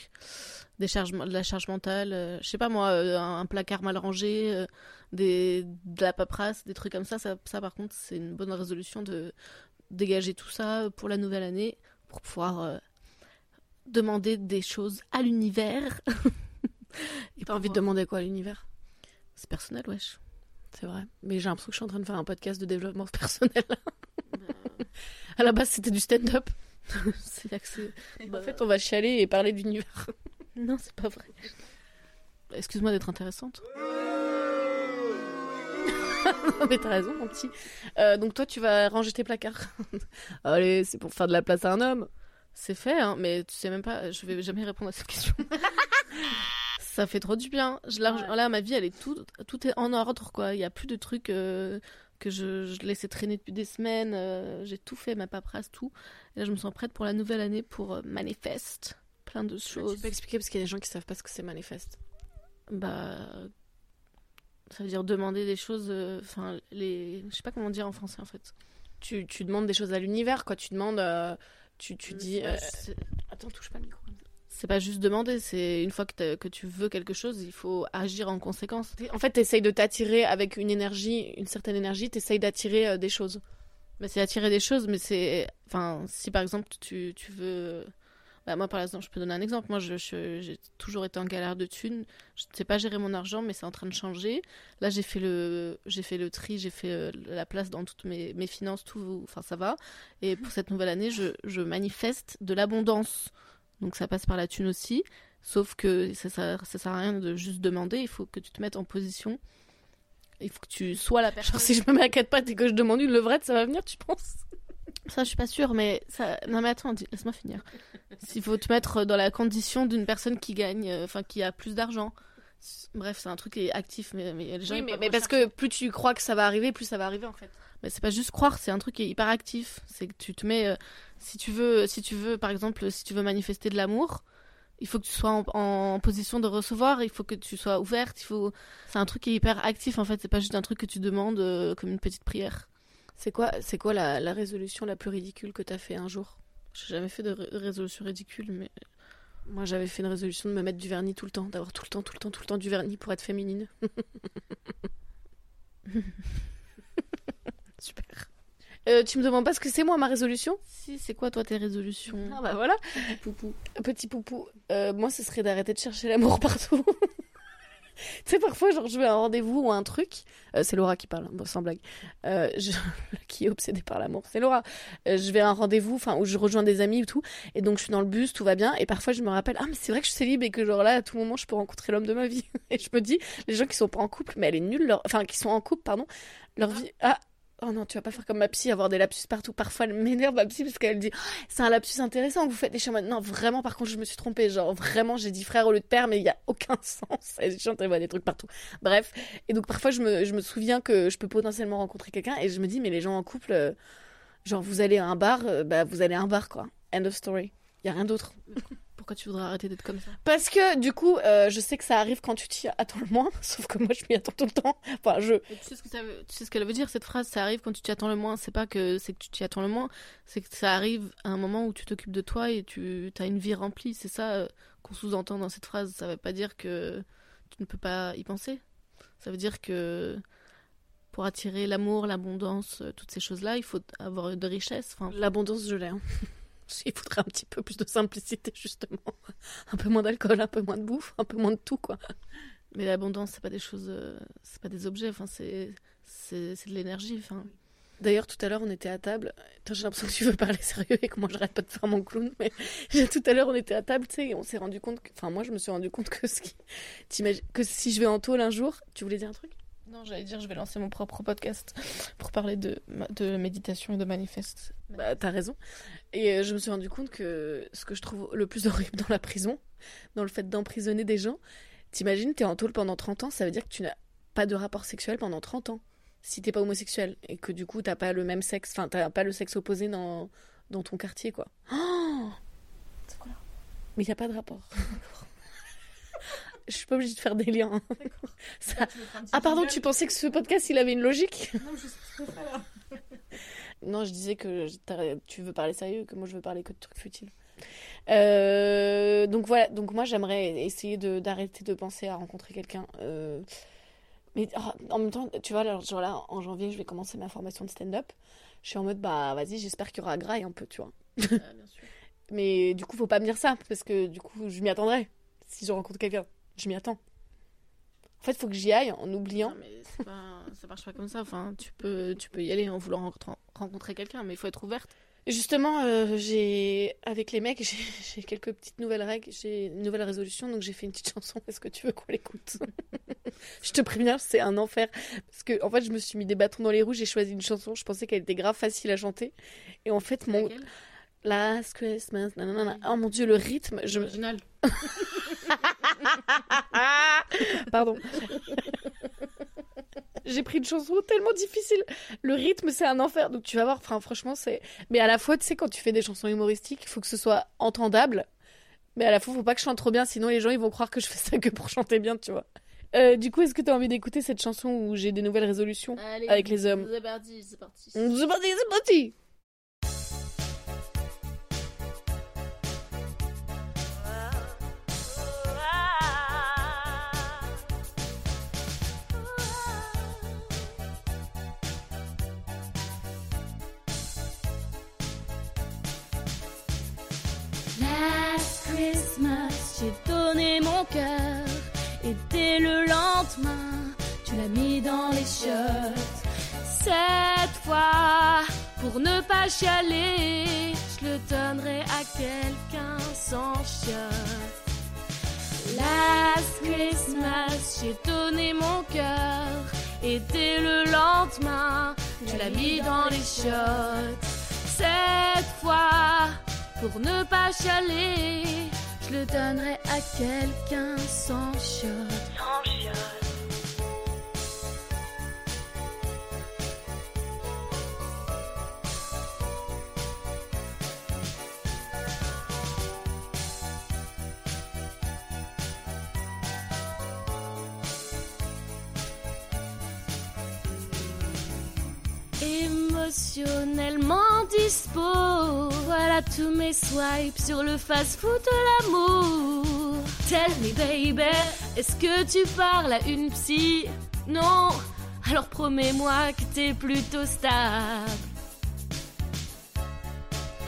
des charges, de la charge mentale, euh, je sais pas moi, euh, un, un placard mal rangé, euh, des, de la paperasse, des trucs comme ça, ça, ça par contre, c'est une bonne résolution de dégager tout ça pour la nouvelle année, pour pouvoir demander des choses à l'univers.
Et t'as envie de demander quoi à l'univers?
C'est personnel, wesh.
C'est vrai. Mais j'ai l'impression que je suis en train de faire un podcast de développement personnel. à la base, c'était du stand-up.
c'est là que c'est.
en fait, on va chialer et parler d'univers.
Non, c'est pas vrai. Excuse-moi d'être intéressante.
Non, mais t'as raison, mon petit. Euh, donc toi, tu vas ranger tes placards. Allez, c'est pour faire de la place à un homme.
C'est fait, hein, mais tu sais même pas, je vais jamais répondre à cette question. ça fait trop du bien. Je, là,
Ouais.
là, ma vie, elle est tout, tout est en ordre, quoi. Il y a plus de trucs euh, que je, je laissais traîner depuis des semaines. euh, J'ai tout fait, ma paperasse, tout. Et là, je me sens prête pour la nouvelle année pour euh, manifeste plein de
Tu
choses.
peux expliquer parce qu'il y a des gens qui savent pas ce que c'est manifeste.
Bah, ça veut dire demander des choses. euh, Enfin, les, je sais pas comment dire en français en fait.
Tu, tu demandes des choses à l'univers, quoi. Tu demandes. tu, tu dis. Attends, touche pas le micro.
C'est pas juste demander, c'est une fois que, tu veux quelque chose, il faut agir en conséquence.
En fait, t'essayes de t'attirer avec une énergie, une certaine énergie, t'essayes d'attirer euh, des choses.
Mais c'est attirer des choses, mais c'est. Enfin, si par exemple tu, tu veux. Bah, moi, par exemple, je peux donner un exemple. Moi, je- je- j'ai toujours été en galère de thunes. Je ne sais pas gérer mon argent, mais c'est en train de changer. Là, j'ai fait le, j'ai fait le tri, j'ai fait euh, la place dans toutes mes, mes finances, tout. Enfin, ça va. Et pour cette nouvelle année, je, je manifeste de l'abondance. Donc, ça passe par la thune aussi. Sauf que ça, ça, ça sert à rien de juste demander. Il faut que tu te mettes en position. Il faut que tu sois la personne.
Genre, si je me mets à quatre pattes et que je demande une levrette, ça va venir, tu penses?
Ça, je suis pas sûre, mais ça. Non, mais attends, laisse-moi finir. S'il faut te mettre dans la condition d'une personne qui gagne, euh, enfin, qui a plus d'argent. Bref, c'est un truc qui est actif, mais, mais les gens.
Oui, mais, mais parce que plus tu crois que ça va arriver, plus ça va arriver en fait.
Mais c'est pas juste croire, c'est un truc qui est hyper actif. C'est que tu te mets. euh, si tu veux, si tu veux, par exemple, si tu veux manifester de l'amour. Il faut que tu sois en, en position de recevoir, il faut que tu sois ouverte, il faut. C'est un truc qui est hyper actif en fait, c'est pas juste un truc que tu demandes euh, comme une petite prière.
C'est quoi, c'est quoi la, la résolution la plus ridicule que t'as fait un jour?
J'ai jamais fait de ré- résolution ridicule, mais
Moi, j'avais fait une résolution de me mettre du vernis tout le temps, d'avoir tout le temps, tout le temps, tout le temps du vernis pour être féminine. Super. Euh, tu me demandes pas ce que c'est moi ma résolution?
Si, c'est quoi toi tes résolutions?
Ah bah voilà.
Poupou.
Petit poupou, euh, moi ce serait d'arrêter de chercher l'amour partout. tu sais, parfois, genre, je vais à un rendez-vous ou à un truc. euh, c'est Laura qui parle, hein, bon, sans blague. Euh, je- qui est obsédée par l'amour, c'est Laura. Euh, je vais à un rendez-vous, enfin, où je rejoins des amis ou tout. Et donc, je suis dans le bus, tout va bien. Et parfois, je me rappelle, ah, mais c'est vrai que je suis célib et que, genre, là, à tout moment, je peux rencontrer l'homme de ma vie. et je me dis, les gens qui sont pas en couple, mais elle est nulle, leur... enfin, qui sont en couple, pardon, leur vie. Ah! Oh non, tu vas pas faire comme ma psy, avoir des lapsus partout. Parfois, elle m'énerve, ma psy, parce qu'elle dit c'est un lapsus intéressant que vous faites des chiens. Non, vraiment, par contre, je me suis trompée. Genre, vraiment, j'ai dit frère au lieu de père, mais il y a aucun sens. Elle chante, elle voit des trucs partout. Bref. Et donc, parfois, je me, je me souviens que je peux potentiellement rencontrer quelqu'un et je me dis, mais les gens en couple, euh, genre, vous allez à un bar, euh, bah, vous allez à un bar, quoi. End of story. Il y a rien d'autre.
Pourquoi tu voudrais arrêter d'être comme ça?
Parce que, du coup, euh, je sais que ça arrive quand tu t'y attends le moins, sauf que moi, je m'y attends tout le temps. Enfin, je.
Et tu sais ce que ça veut- tu sais ce qu'elle veut dire cette phrase Ça arrive quand tu t'y attends le moins. C'est pas que c'est que tu t'y attends le moins, c'est que ça arrive à un moment où tu t'occupes de toi et tu as une vie remplie. C'est ça euh, qu'on sous-entend dans cette phrase. Ça veut pas dire que tu ne peux pas y penser. Ça veut dire que pour attirer l'amour, l'abondance, euh, toutes ces choses-là, il faut avoir de richesse. Enfin,
L'abondance, je l'ai. hein. Il faudrait un petit peu plus de simplicité, justement. Un peu moins d'alcool, un peu moins de bouffe, un peu moins de tout, quoi.
mais l'abondance, c'est pas des choses, euh, c'est pas des objets. Enfin, c'est c'est c'est de l'énergie. Enfin,
D'ailleurs, tout à l'heure, on était à table. J'ai l'impression que tu veux parler sérieux et que moi, j'arrête pas de faire mon clown. Mais tout à l'heure, on était à table, tu sais, et on s'est rendu compte que. Enfin, moi, je me suis rendu compte que, ce qui... que si je vais en tôle un jour. Tu voulais dire un truc?
Non, j'allais dire, je vais lancer mon propre podcast pour parler de, de méditation et de manifeste.
Bah, t'as raison. Et euh, je me suis rendu compte que ce que je trouve le plus horrible dans la prison, dans le fait d'emprisonner des gens, t'imagines, t'es en tôle pendant 30 ans, ça veut dire que tu n'as pas de rapport sexuel pendant 30 ans. Si t'es pas homosexuel et que du coup, t'as pas le même sexe, enfin, t'as pas le sexe opposé dans, dans ton quartier, quoi. Oh
C'est quoi là?
Mais il n'y a pas de rapport. Je suis pas obligée de faire des liens. hein. Ah pardon, tu pensais que ce podcast il avait une logique?
Non, je fais là.
Non, je disais que tu veux parler sérieux, que moi je veux parler que de trucs futiles. Euh, donc voilà, donc moi j'aimerais essayer d'arrêter de penser à rencontrer quelqu'un. euh, mais oh, en même temps, tu vois, alors, genre là, en janvier, je vais commencer ma formation de stand-up. Je suis en mode, bah vas-y, j'espère qu'il y aura graille un peu, tu vois. Mais du coup, faut pas me dire ça, parce que du coup, je m'y attendrai. Si je rencontre quelqu'un, je m'y attends. En fait, faut que j'y aille en oubliant.
Non, mais pas- ça marche pas comme ça. Enfin, tu peux, tu peux y aller en voulant rencontrer, quelqu'un, mais il faut être ouverte.
Justement, euh, j'ai avec les mecs, j'ai quelques petites nouvelles règles, j'ai une nouvelle résolution, donc j'ai fait une petite chanson. Est-ce que tu veux qu'on l'écoute? Je te préviens, c'est un enfer parce que en fait, je me suis mis des bâtons dans les roues. J'ai choisi une chanson, je pensais qu'elle était grave facile à chanter, et en fait, mon Last Christmas, nanana, oh mon dieu, le rythme, je me-
Original.
Pardon. J'ai pris une chanson tellement difficile. Le rythme, c'est un enfer. Donc tu vas voir, enfin, franchement, c'est. Mais à la fois, tu sais, quand tu fais des chansons humoristiques, il faut que ce soit entendable. Mais à la fois, faut pas que je chante trop bien, sinon les gens ils vont croire que je fais ça que pour chanter bien, tu vois. Euh, du coup, est-ce que tu as envie d'écouter cette chanson où j'ai des nouvelles résolutions
Allez,
avec les hommes?
C'est parti, c'est parti.
C'est parti, c'est parti
Et dès le lendemain, tu l'as mis dans les chiottes. Cette fois, pour ne pas chialer, je le donnerai à quelqu'un sans chiottes. Last Christmas, j'ai donné mon cœur. Et dès le lendemain, tu l'as mis dans les chiottes. Cette fois, pour ne pas chialer, je le donnerai à quelqu'un sans chiotte. Tous mes swipes sur le fast-food de l'amour. Tell me baby, est-ce que tu parles à une psy? Non, alors promets-moi que t'es plutôt stable.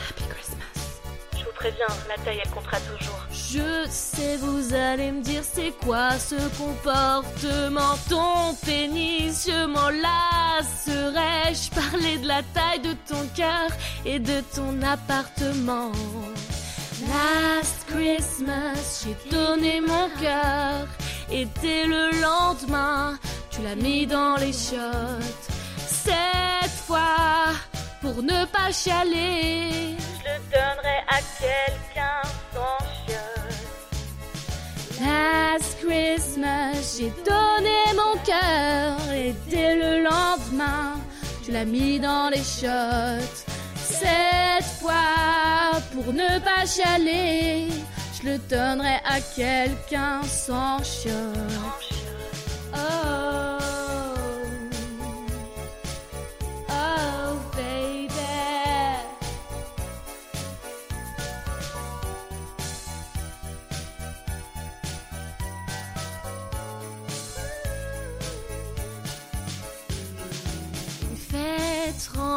Happy Christmas.
Je vous préviens, la taille elle comptera toujours.
Je sais, vous allez me dire c'est quoi ce comportement Ton pénis, je m'en lasserai Je parlais de la taille de ton cœur et de ton appartement. Last Christmas, j'ai donné mon cœur Et dès le lendemain, tu l'as mis dans les chiottes. Cette fois, pour ne pas chialer
Je le donnerai à quelqu'un.
Last Christmas, j'ai donné mon cœur et dès le lendemain, tu l'as mis dans les chiottes. Cette fois, pour ne pas chialer, je le donnerai à quelqu'un sans chiottes.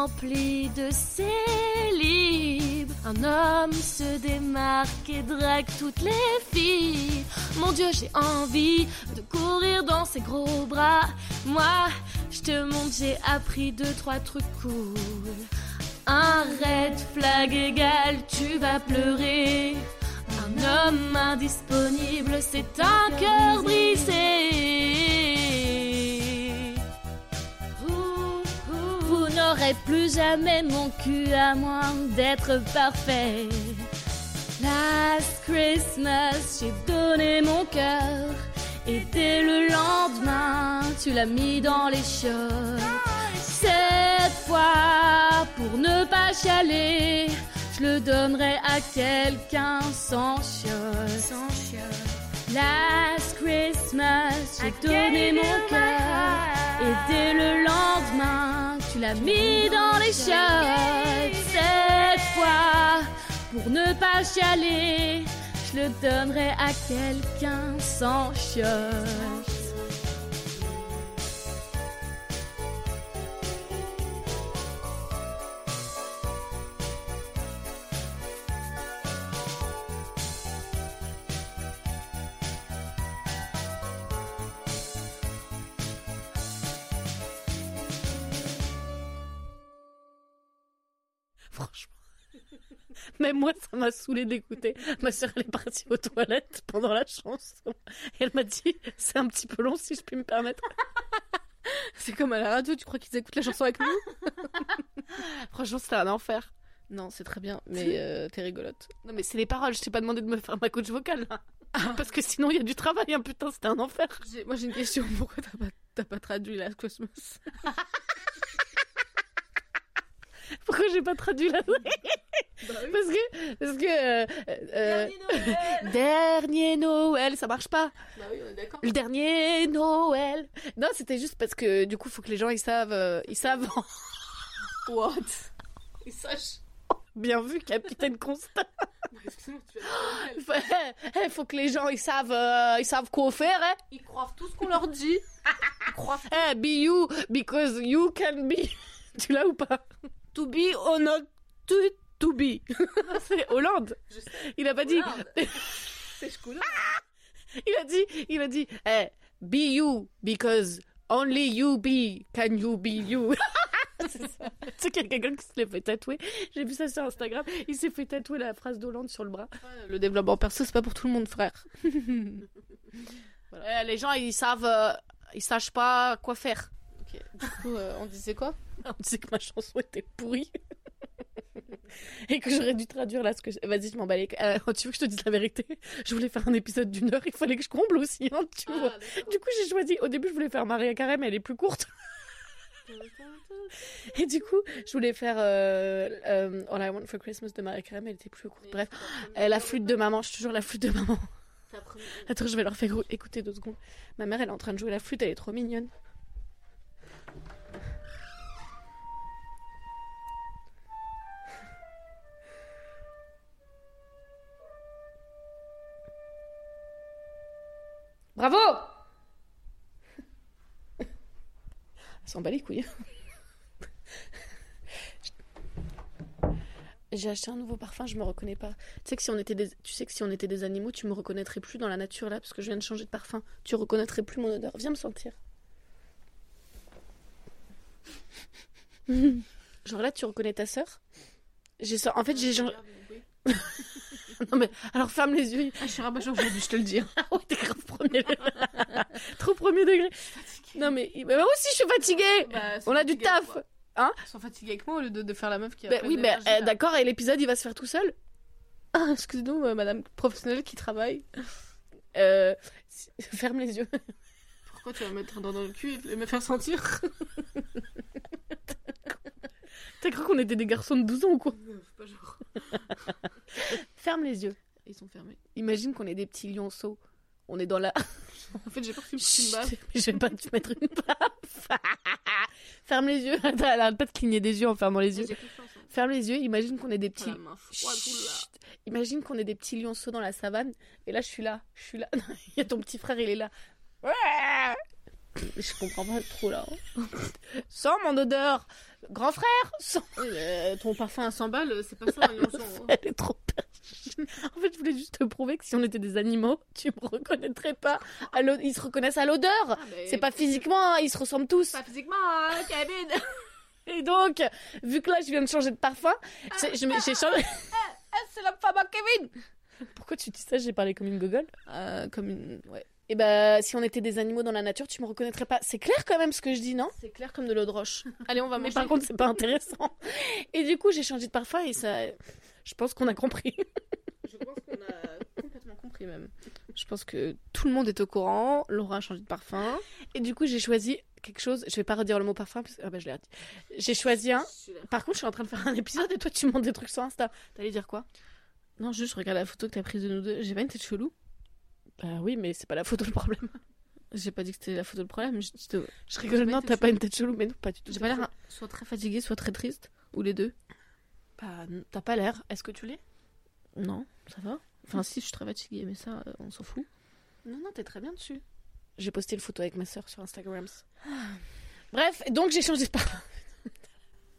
Fête remplie de célib. Un homme se démarque et drague toutes les filles. Mon Dieu, j'ai envie de courir dans ses gros bras. Moi, je te montre, j'ai appris deux, trois trucs cool. Un red flag égal, tu vas pleurer. Un homme indisponible, c'est un cœur brisé. N'aurez plus jamais mon cul à moins d'être parfait. Last Christmas, j'ai donné mon cœur. Et dès le lendemain, tu l'as mis dans les chiottes. Cette fois, pour ne pas chialer, je le donnerai à quelqu'un sans chiottes. Last Christmas, j'ai donné mon cœur. Et dès le lendemain, tu l'as l'a mis dans les chiottes cette fois. Pour ne pas chialer, je le donnerai à quelqu'un sans chiottes.
M'a saoulé d'écouter. Ma soeur, elle est partie aux toilettes pendant la chanson. Et elle m'a dit, c'est un petit peu long si je puis me permettre. C'est comme à la radio, tu crois qu'ils écoutent la chanson avec nous? Franchement, c'était un enfer. Non, c'est très bien, mais euh, t'es rigolote. Non, mais c'est les paroles, je t'ai pas demandé de me faire ma coach vocale, là. Parce que sinon, il y a du travail, hein, putain, c'était un enfer. Moi, j'ai une question, pourquoi t'as pas, t'as pas traduit Last Christmas Pourquoi j'ai pas traduit la Parce que, parce que, euh, euh, dernier Noël, ça marche pas.
Bah oui, on est d'accord.
Le dernier Noël. Non, c'était juste parce que du coup, faut que les gens ils savent, euh, ils savent.
What? Ils sachent.
Bien vu, Capitaine Constant.
Excuse-moi, tu vas dire Noël.
Il faut que les gens ils savent, euh, ils savent quoi faire. Hein.
Ils croient tout ce qu'on leur dit. Ils croient
Eh, be you because you can be. tu l'as ou pas? To be or not to, to be. C'est Hollande. Il a pas dit.
C'est.
Il a dit, il a dit, eh, be you, because only you be, can you be you? C'est ça. Tu sais qu'il y a quelqu'un qui se l'est fait tatouer. J'ai vu ça sur Instagram. Il s'est fait tatouer la phrase d'Hollande sur le bras. Le développement perso, c'est pas pour tout le monde, frère. Voilà. Eh, les gens, ils savent, euh, ils sachent pas quoi faire.
Ok. Du coup, euh, on disait quoi?
On disait que ma chanson était pourrie. Et que j'aurais dû traduire là ce que. je- Vas-y, je m'en les- Euh, tu veux que je te dise la vérité? Je voulais faire un épisode d'une heure, il fallait que je comble aussi, hein, tu vois. Du coup, j'ai choisi. Au début, je voulais faire Maria Carré, mais elle est plus courte. Et du coup, je voulais faire euh, euh, All I Want for Christmas de Maria Carré, mais elle était plus courte. Bref, Euh, la flûte de maman, je suis toujours la flûte de maman. Attends, je vais leur faire écouter deux secondes. Ma mère, elle est en train de jouer la flûte, elle est trop mignonne. Bravo Elle s'en bat les couilles. J'ai acheté un nouveau parfum, je me reconnais pas. Tu sais que si on était des, tu sais que si on était des animaux, tu me reconnaîtrais plus dans la nature là, parce que je viens de changer de parfum. Tu reconnaîtrais plus mon odeur. Viens me sentir. Genre là, tu reconnais ta sœur? J'ai ça. En fait, j'ai genre. non mais alors ferme les yeux.
Ah, je suis rabat je te le dis.
Ah ouais, t'es grave premier degré. Trop premier degré. Non mais, mais moi aussi je suis fatiguée.
Bah,
On a du taf. Hein
Ils sont fatigués avec moi au lieu de, de faire la meuf qui a
Bah oui, mais euh,
là.
d'accord, et l'épisode il va se faire tout seul Ah, excusez-nous, euh, madame professionnelle qui travaille. Euh, ferme les yeux.
Pourquoi tu vas me mettre dans le cul et me faire sentir
T'as cru qu'on était des garçons de 12 ans ou quoi
Pas genre.
Ferme les yeux.
Ils sont fermés.
Imagine qu'on est des petits lionceaux. On est dans la.
En fait, j'ai peur que tu me
Chut,
une balle.
mais je vais pas te mettre une baffe. Ferme les yeux. Attends, elle arrête pas de cligner des yeux en fermant les yeux.
Hein.
Ferme les yeux. Imagine qu'on est des
Oh,
petits.
froide.
Chut. Imagine qu'on est des petits lionceaux dans la savane. Et là, je suis là. Je suis là. Il y a ton petit frère, il est là. Je comprends pas trop là. Sens mon odeur. Grand frère.
Oui, mais ton parfum à 100 balles, c'est pas ça, un lionceau, hein.
Elle est trop perche. En fait, je voulais juste te prouver que si on était des animaux, tu me reconnaîtrais pas. À ils se reconnaissent à l'odeur.
Ah, mais-
C'est pas physiquement, hein, ils se ressemblent tous.
Pas physiquement, hein, Kevin
Et donc, vu que là, je viens de changer de parfum, me- j'ai changé.
C'est la femme à Kevin
Pourquoi tu dis ça? J'ai parlé comme une gogole.
Euh, Comme une... Ouais.
Et bah, si on était des animaux dans la nature, tu me reconnaîtrais pas. C'est clair quand même ce que je dis, non?
C'est clair comme de l'eau de roche. Allez, on va
Mais
manger.
par contre, c'est pas intéressant. Et du coup, j'ai changé de parfum et ça. Je pense qu'on a compris.
Je pense qu'on a complètement compris même. Je pense que tout le monde est au courant. Laura a changé de parfum.
Et du coup, j'ai choisi quelque chose. Je vais pas redire le mot parfum parce que ah bah, je l'ai redit. J'ai choisi un. Par contre, je suis en train de faire un épisode et toi, tu me montres des trucs sur Insta. T'allais dire quoi?
Non, juste je regarde la photo que t'as prise de nous deux. J'ai pas une tête chelou?
Bah oui, mais c'est pas la photo le problème.
J'ai pas dit que c'était la photo le problème. Je, je,
Je rigole, non, t'as pas une tête chelou, mais non, pas du tout.
j'ai pas l'air soit très fatiguée, soit très triste. Ou les deux.
Bah, t'as pas l'air. Est-ce que tu l'es?
Non, ça va. Enfin, si, je suis très fatiguée, mais ça, euh, on s'en fout.
Non, non, t'es très bien dessus. J'ai posté une photo avec ma soeur sur Instagram. Bref, donc j'ai changé de parfum.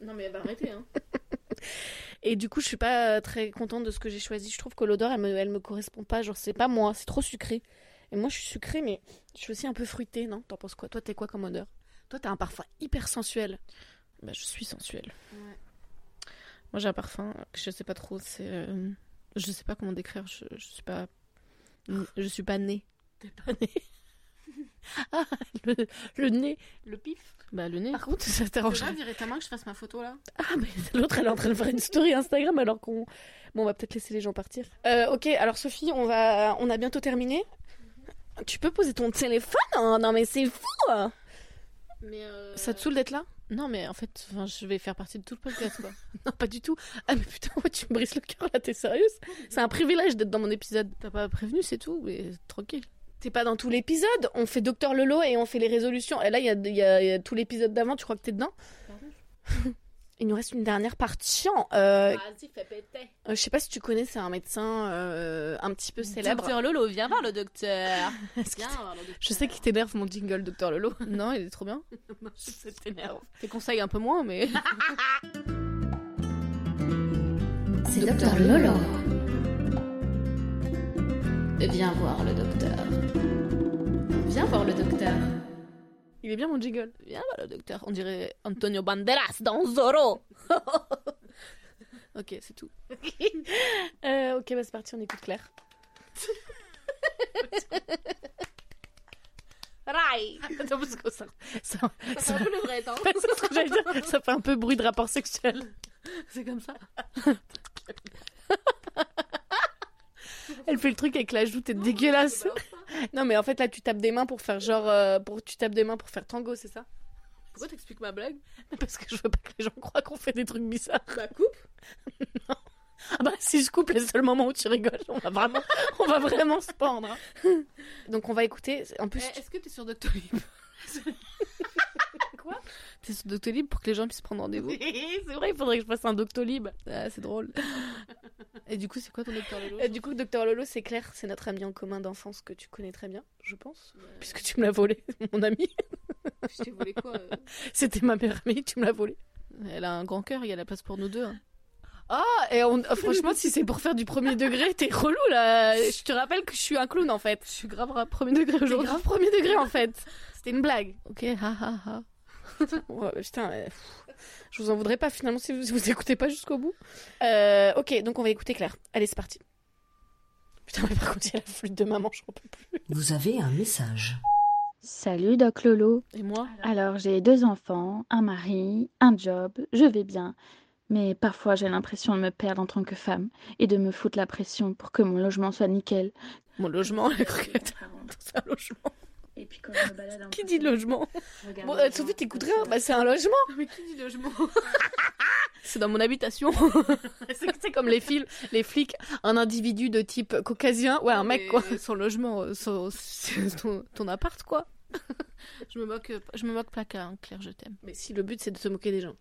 Non, mais elle va arrêter, hein.
Et du coup, je suis pas euh, très contente de ce que j'ai choisi. Je trouve que l'odeur, elle me, elle me correspond pas. Genre, c'est pas moi, c'est trop sucré. Et moi, je suis sucrée, mais je suis aussi un peu fruitée, non? T'en penses quoi? Toi, t'es quoi comme odeur? Toi, t'as un parfum hyper sensuel.
Bah, je suis sensuelle. Moi, j'ai un parfum que je sais pas trop. C'est. euh, Je sais pas comment décrire. Je, je suis pas. Je suis pas née.
T'es pas née. ah, le, le nez, le pif.
Bah, le nez.
Par contre, ça
Tu
t'arrange.
vas directement que je fasse ma photo là
Ah, mais l'autre, elle est en train de faire une story Instagram alors qu'on. Bon, on va peut-être laisser les gens partir. Euh, ok, alors Sophie, on, va... on a bientôt terminé. Tu peux poser ton téléphone hein? Non, mais c'est fou hein
Mais. euh,
Ça te saoule d'être là?
Non, mais en fait, je vais faire partie de tout le podcast quoi.
Non, pas du tout. Ah, mais putain, ouais, tu me brises le cœur là, t'es sérieuse? C'est un privilège d'être dans mon épisode.
T'as pas prévenu, c'est tout, mais tranquille.
T'es pas dans tout l'épisode? On fait Docteur Lolo et on fait les résolutions. Et là, il y a, il y a- il y a tout l'épisode d'avant, tu crois que t'es dedans? Il nous reste une dernière partie. Euh,
Vas-y, fais péter.
euh, je sais pas si tu connais, c'est un médecin euh, un petit peu célèbre.
Docteur Lolo, viens voir le docteur. Viens voir le docteur.
Je sais qu'il t'énerve mon jingle, Docteur Lolo.
Non, il est trop bien.
Ça t'énerve.
Tes conseils un peu moins, mais.
C'est Docteur Lolo. Viens voir le docteur. Viens voir le docteur.
Il est bien mon jingle.
Viens voir le docteur. On dirait Antonio Banderas dans Zorro. ok, c'est tout.
Euh, ok, bah c'est parti, on écoute Claire.
Rai.
Attends, parce que ça, ça,
C'est un peu le vrai temps.
c'est ce que j'allais dire. ça fait un peu bruit de rapport sexuel.
C'est comme ça.
Elle fait le truc avec la joue, t'es dégueulasse. Non, mais en fait, là, tu tapes des mains pour faire genre. euh, pour, tu tapes des mains pour faire tango, c'est ça?
Pourquoi t'expliques ma blague?
Parce que je veux pas que les gens croient qu'on fait des trucs bizarres.
Bah coupe.
Ah bah, si je coupe les seuls moments où tu rigoles, on va vraiment, on va vraiment se pendre. hein. Donc, on va écouter. En plus,
Eh, Est-ce que t'es sur Doctolib?
Quoi
T'es sur Doctolib pour que les gens puissent prendre rendez-vous
c'est vrai, il faudrait que je fasse un Doctolib.
Ah, c'est drôle. Et du coup, c'est quoi ton docteur Lolo
Euh, du coup, Docteur Lolo, c'est Claire, c'est notre ami en commun d'enfance que tu connais très bien, je pense. Puisque tu me l'as volé, mon ami.
Je t'ai volé quoi euh
C'était ma meilleure amie, tu me l'as volé.
Elle a un grand cœur, il y a la place pour nous deux. hein.
Ah, et on- euh, franchement, si c'est pour faire du premier degré, t'es relou là. Je te rappelle que je suis un clown en fait.
Je suis grave premier degré aujourd'hui.
grave premier degré en fait. C'était une blague.
Ok, ha ha ha.
Ouais, putain, euh, pff, je vous en voudrais pas finalement si vous, si vous écoutez pas jusqu'au bout. Euh, ok, donc on va écouter Claire. Allez, c'est parti. Putain, mais par contre, il y a la flûte de maman, je peux plus.
Vous avez un message.
Salut Doc Lolo.
Et moi?
Alors j'ai deux enfants, un mari, un job, je vais bien. Mais parfois j'ai l'impression de me perdre en tant que femme et de me foutre la pression pour que mon logement soit nickel.
Mon logement, elle a cru que t'as- c'est un logement.
Et puis quand je me balade un
Qui dit logement Bon, euh, Sophie, t'écoutes rien Bah, c'est un logement.
Mais qui dit logement C'est dans mon habitation.
C'est comme les fils, les flics, un individu de type caucasien, ouais, un mec quoi.
Son logement, euh, son- ton, ton appart quoi. je me moque, je me moque placa, hein, Claire, je t'aime.
Mais si le but c'est de se moquer des gens.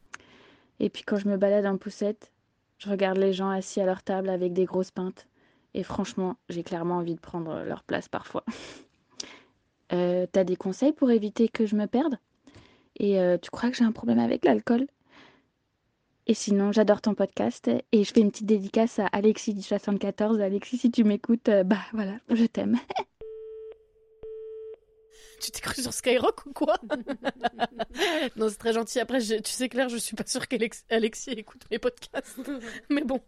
Et puis quand je me balade en poussette, je regarde les gens assis à leur table avec des grosses pintes. Et franchement, j'ai clairement envie de prendre leur place parfois. Euh, T'as des conseils pour éviter que je me perde? Et euh, tu crois que j'ai un problème avec l'alcool? Et sinon, j'adore ton podcast et je fais une petite dédicace à Alexis du 74. Alexis, si tu m'écoutes, euh, bah voilà, je t'aime.
Tu t'es cru sur Skyrock ou quoi? Non, c'est très gentil. Après, je- tu sais, Claire, je suis pas sûre qu'Alexis écoute mes podcasts. Mais bon.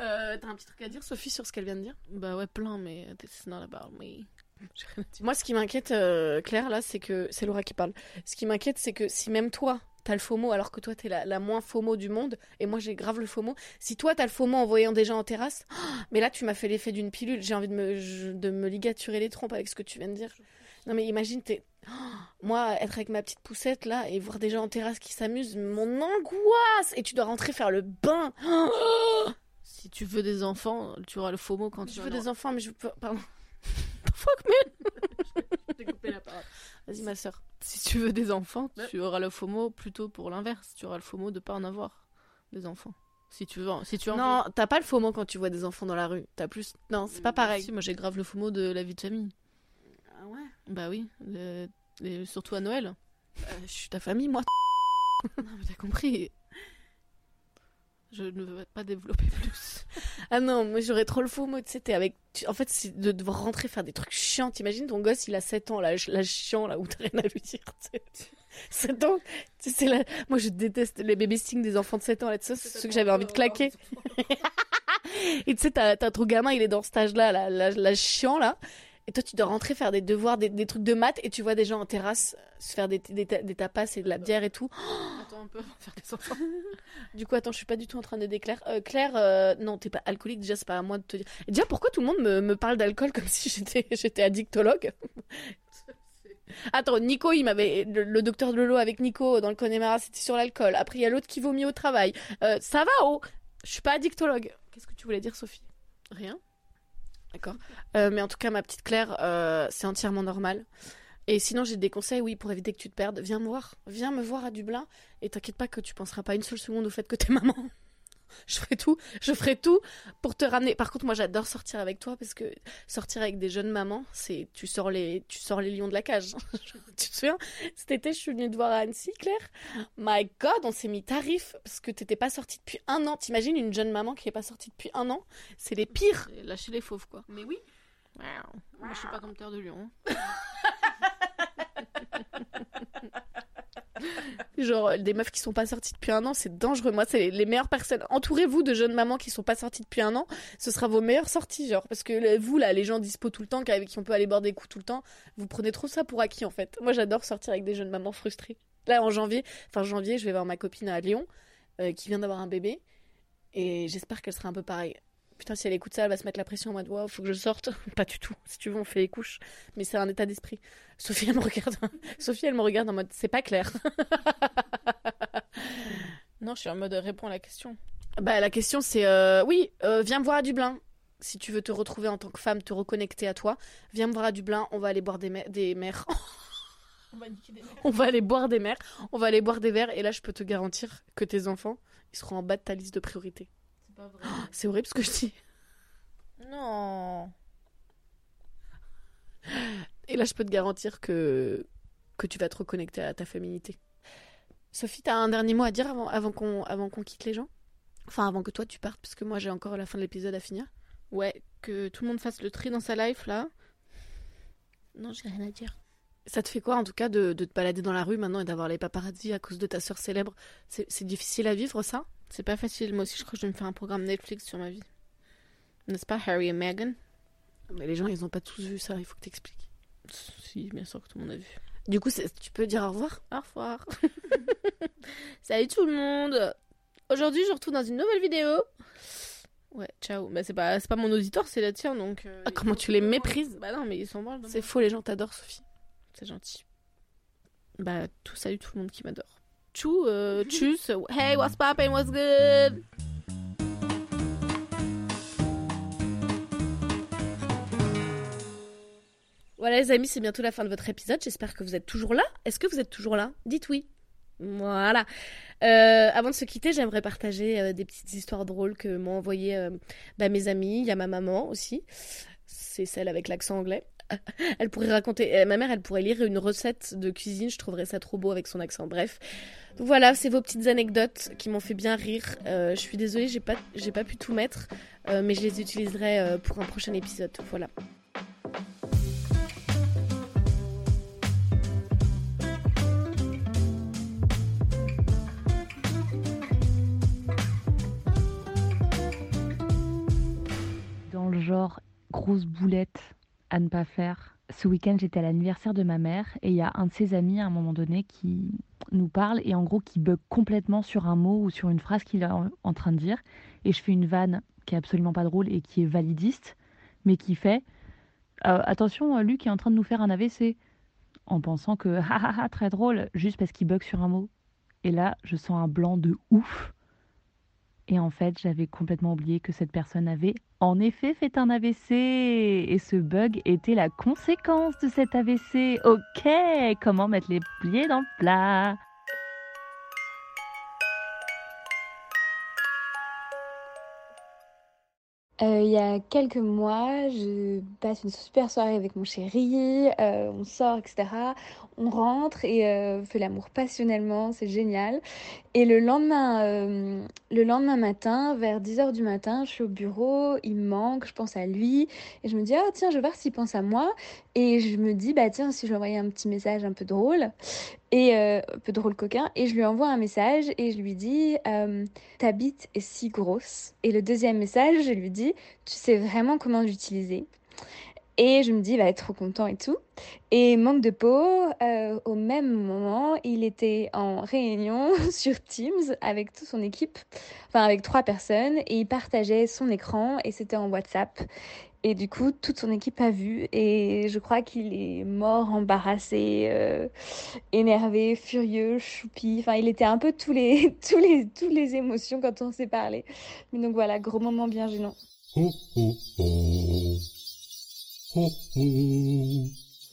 Euh, T'as un petit truc à dire, Sophie, sur ce qu'elle vient de dire?
Bah ouais, plein, mais this is not about me.
Moi, ce qui m'inquiète, euh, Claire, là, c'est que. C'est Laura qui parle. Ce qui m'inquiète, c'est que si même toi, t'as le FOMO, alors que toi, t'es la, la moins FOMO du monde, et moi, j'ai grave le FOMO. Si toi, t'as le FOMO en voyant des gens en terrasse, mais là, tu m'as fait l'effet d'une pilule. J'ai envie de me, je- de me ligaturer les trompes avec ce que tu viens de dire. Non, mais imagine, t'es. Moi, être avec ma petite poussette, là, et voir des gens en terrasse qui s'amusent, mon angoisse Et tu dois rentrer faire le bain
Si tu veux des enfants, tu auras le FOMO quand tu
Je veux des enfants, mais je peux. Pardon. Fuck, man
t'ai coupé la parole. Vas-y, ma soeur. Si tu veux des enfants, tu auras le FOMO plutôt pour l'inverse. Tu auras le FOMO de pas en avoir des enfants. Si tu veux, si tu en
Non, t'as pas le FOMO quand tu vois des enfants dans la rue. T'as plus. Non, c'est pas pareil.
Si, moi j'ai grave le FOMO de la vie de famille.
Ah ouais?
Bah oui, le- et surtout à Noël.
Euh, Je suis ta famille, moi.
Non, mais t'as compris. Je ne veux pas développer plus.
Ah non, moi j'aurais trop le FOMO, tu sais, t'es avec. En fait, c'est de devoir rentrer faire des trucs chiants. T'imagines ton gosse, il a 7 ans, là, là chiant, là, où t'as rien à lui dire. tu sais. 7 ans, c'est la... Moi je déteste les baby stings des enfants de 7 ans, là, tu sais, c'est ceux que j'avais envie de claquer. Et tu sais, t'as ton gamin, il est dans cet âge-là, là, l'âge l'âge chiant, là. Et toi, tu dois rentrer faire des devoirs, des, des trucs de maths, et tu vois des gens en terrasse se faire des, des, ta- des tapas et de la bière et tout.
Attends un peu de faire des enfants.
Du coup, attends, je suis pas du tout en train d'aider Claire. Euh, Claire, euh, non, t'es pas alcoolique, déjà, c'est pas à moi de te dire. Et déjà, pourquoi tout le monde me, me parle d'alcool comme si j'étais j'étais addictologue? Attends, Nico, il m'avait. Le, le docteur Lolo avec Nico dans le Connemara, c'était sur l'alcool. Après, il y a l'autre qui vomit au travail. Euh, ça va, oh Je suis pas addictologue. Qu'est-ce que tu voulais dire, Sophie?
Rien.
D'accord. Euh, mais en tout cas, ma petite Claire, euh, c'est entièrement normal. Et sinon, j'ai des conseils, oui, pour éviter que tu te perdes. Viens me voir. Viens me voir à Dublin. Et t'inquiète pas que tu penseras pas une seule seconde au fait que t'es maman. Je ferai tout. Je ferai tout pour te ramener. Par contre, moi, j'adore sortir avec toi parce que sortir avec des jeunes mamans, c'est tu sors les, tu sors les lions de la cage. tu te souviens? Cet été, je suis venue te voir à Annecy, Claire. My God, on s'est mis tarif parce que t'étais pas sortie depuis un an. T'imagines une jeune maman qui est pas sortie depuis un an? C'est les pires.
Lâcher les fauves, quoi.
Mais oui.
Moi, je suis pas comme Terre de Lion.
Genre, des meufs qui sont pas sorties depuis un an, c'est dangereux. Moi, c'est les, meilleures personnes. Entourez-vous de jeunes mamans qui sont pas sorties depuis un an. Ce sera vos meilleures sorties, genre. Parce que vous, là, les gens dispo tout le temps, avec qui on peut aller boire des coups tout le temps, vous prenez trop ça pour acquis, en fait. Moi, j'adore sortir avec des jeunes mamans frustrées. Là, en janvier, enfin, janvier, je vais voir ma copine à Lyon, euh, qui vient d'avoir un bébé. Et j'espère qu'elle sera un peu pareille. Putain, si elle écoute ça, elle va se mettre la pression en mode, waouh, faut que je sorte. Pas du tout. Si tu veux, on fait les couches. Mais c'est un état d'esprit. Sophie, elle me regarde. Sophie, elle me regarde en mode, c'est pas clair.
Non, je suis en mode réponds à la question.
Bah, la question c'est euh, oui, euh, viens me voir à Dublin. Si tu veux te retrouver en tant que femme, te reconnecter à toi, viens me voir à Dublin. On va aller boire des, mer- des mers.
On va niquer des
on va aller boire des mers. On va aller boire des verres. Et là, je peux te garantir que tes enfants, ils seront en bas de ta liste de priorités.
C'est pas vrai.
C'est horrible ce que je dis.
Non.
Et là, je peux te garantir que, que tu vas te reconnecter à ta féminité. Sophie, t'as un dernier mot à dire avant, avant qu'on quitte les gens? Enfin, avant que toi tu partes, parce que moi j'ai encore la fin de l'épisode à finir.
Ouais, que tout le monde fasse le tri dans sa life, là. Non, j'ai rien à dire.
Ça te fait quoi en tout cas de, de te balader dans la rue maintenant et d'avoir les paparazzi à cause de ta sœur célèbre? C'est difficile à vivre ça?
C'est pas facile. Moi aussi, je crois que je vais me faire un programme Netflix sur ma vie. N'est-ce pas, Harry et Meghan?
Mais les gens ils ont pas tous vu ça, il faut que t'expliques.
Si, bien sûr que tout le monde a vu.
Du coup, tu peux dire au revoir?
Au revoir. Salut tout le monde. Aujourd'hui, je retrouve dans une nouvelle vidéo. Ouais, ciao. Bah, c'est pas, pas mon auditeur, c'est la tienne, donc. euh,
Ah, comment
sont-
tu les méprises?
Bah non, mais ils branlent. de
C'est faux, les gens t'adorent Sophie.
C'est gentil. Bah, tout salut tout le monde qui m'adore. Tchou, euh, tchuss. Hey, what's poppin', what's good?
Voilà les amis, c'est bientôt la fin de votre épisode. J'espère que vous êtes toujours là. Est-ce que vous êtes toujours là? Dites oui. Voilà. Euh, avant de se quitter, j'aimerais partager euh, des petites histoires drôles que m'ont envoyées euh, bah, mes amis. Il y a ma maman aussi. C'est celle avec l'accent anglais. Elle pourrait raconter. euh, ma mère, elle pourrait lire une recette de cuisine. Je trouverais ça trop beau avec son accent. Bref. Voilà, c'est vos petites anecdotes qui m'ont fait bien rire. Euh, je suis désolée, j'ai pas, pas pu tout mettre, euh, mais je les utiliserai euh, pour un prochain épisode. Voilà.
dans le genre grosse boulette à ne pas faire. Ce week-end, j'étais à l'anniversaire de ma mère et il y a un de ses amis à un moment donné qui nous parle et en gros qui bug complètement sur un mot ou sur une phrase qu'il est en, train de dire. Et je fais une vanne qui est absolument pas drôle et qui est validiste, mais qui fait Euh, Attention, euh, Luc est en train de nous faire un AVC. En pensant que ah ah ah, très drôle, juste parce qu'il bug sur un mot. Et là, je sens un blanc de ouf. Et en fait, j'avais complètement oublié que cette personne avait en effet fait un AVC et ce bug était la conséquence de cet AVC. Ok, comment mettre les pieds dans le plat?
Euh, il y a quelques mois, je passe une super soirée avec mon chéri, euh, on sort, etc. On rentre et euh, fait l'amour passionnellement, c'est génial. Et le lendemain, euh, le lendemain matin, vers 10h du matin, je suis au bureau, il me manque, je pense à lui, et je me dis, ah tiens, je vais voir s'il pense à moi. Et je me dis, bah tiens, si je lui envoyais un petit message un peu drôle, et euh, un peu drôle coquin, et je lui envoie un message et je lui dis, euh, ta bite est si grosse. Et le deuxième message, je lui dis, tu sais vraiment comment l'utiliser. Et je me dis, il va être trop content et tout. Et manque de peau, euh, au même moment, il était en réunion sur Teams avec toute son équipe, enfin avec trois personnes, et il partageait son écran et c'était en WhatsApp. Et du coup, toute son équipe a vu et je crois qu'il est mort, embarrassé, euh, énervé, furieux, choupi. Enfin, il était un peu tous les, tous les, tous les émotions quand on s'est parlé. Mais donc voilà, gros moment bien gênant.
Oh, oh, oh.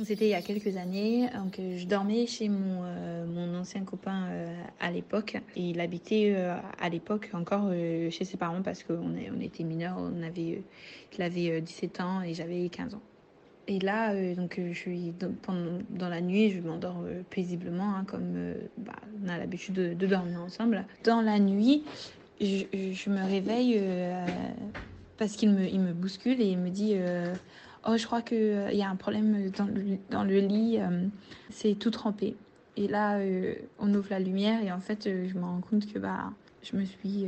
C'était il y a quelques années, donc euh, je dormais chez mon, euh, mon ancien copain euh, à l'époque et il habitait à l'époque encore chez ses parents parce qu'on on était mineurs, on avait, il avait euh, 17 ans et j'avais 15 ans. Et là, donc, je suis dans, la nuit, je m'endors paisiblement, hein, comme bah, on a l'habitude de, dormir ensemble. Dans la nuit, je, me réveille parce qu'il me, il me bouscule et il me dit Oh, je crois qu'il y a un problème dans le, lit, euh, c'est tout trempé. Et là, euh, on ouvre la lumière et en fait, euh, je me rends compte que bah, je me suis,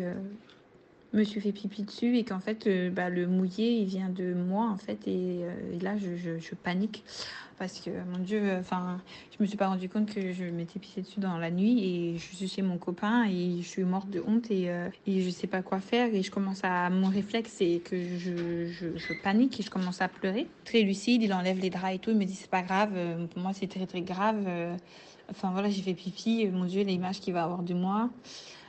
me suis fait pipi dessus et qu'en fait, euh, bah, le mouillé, il vient de moi en fait. Et, euh, là, je, je, panique parce que, mon Dieu, enfin, je me suis pas rendu compte que je m'étais pissé dessus dans la nuit et je suis chez mon copain et je suis morte de honte et, euh, et je sais pas quoi faire et je commence à, mon réflexe, c'est que je, je, panique et je commence à pleurer. Très lucide, il enlève les draps et tout, il me dit c'est pas grave, euh, pour moi c'est très très grave. Enfin voilà, j'ai fait pipi, mon Dieu, l'image qu'il va avoir de moi.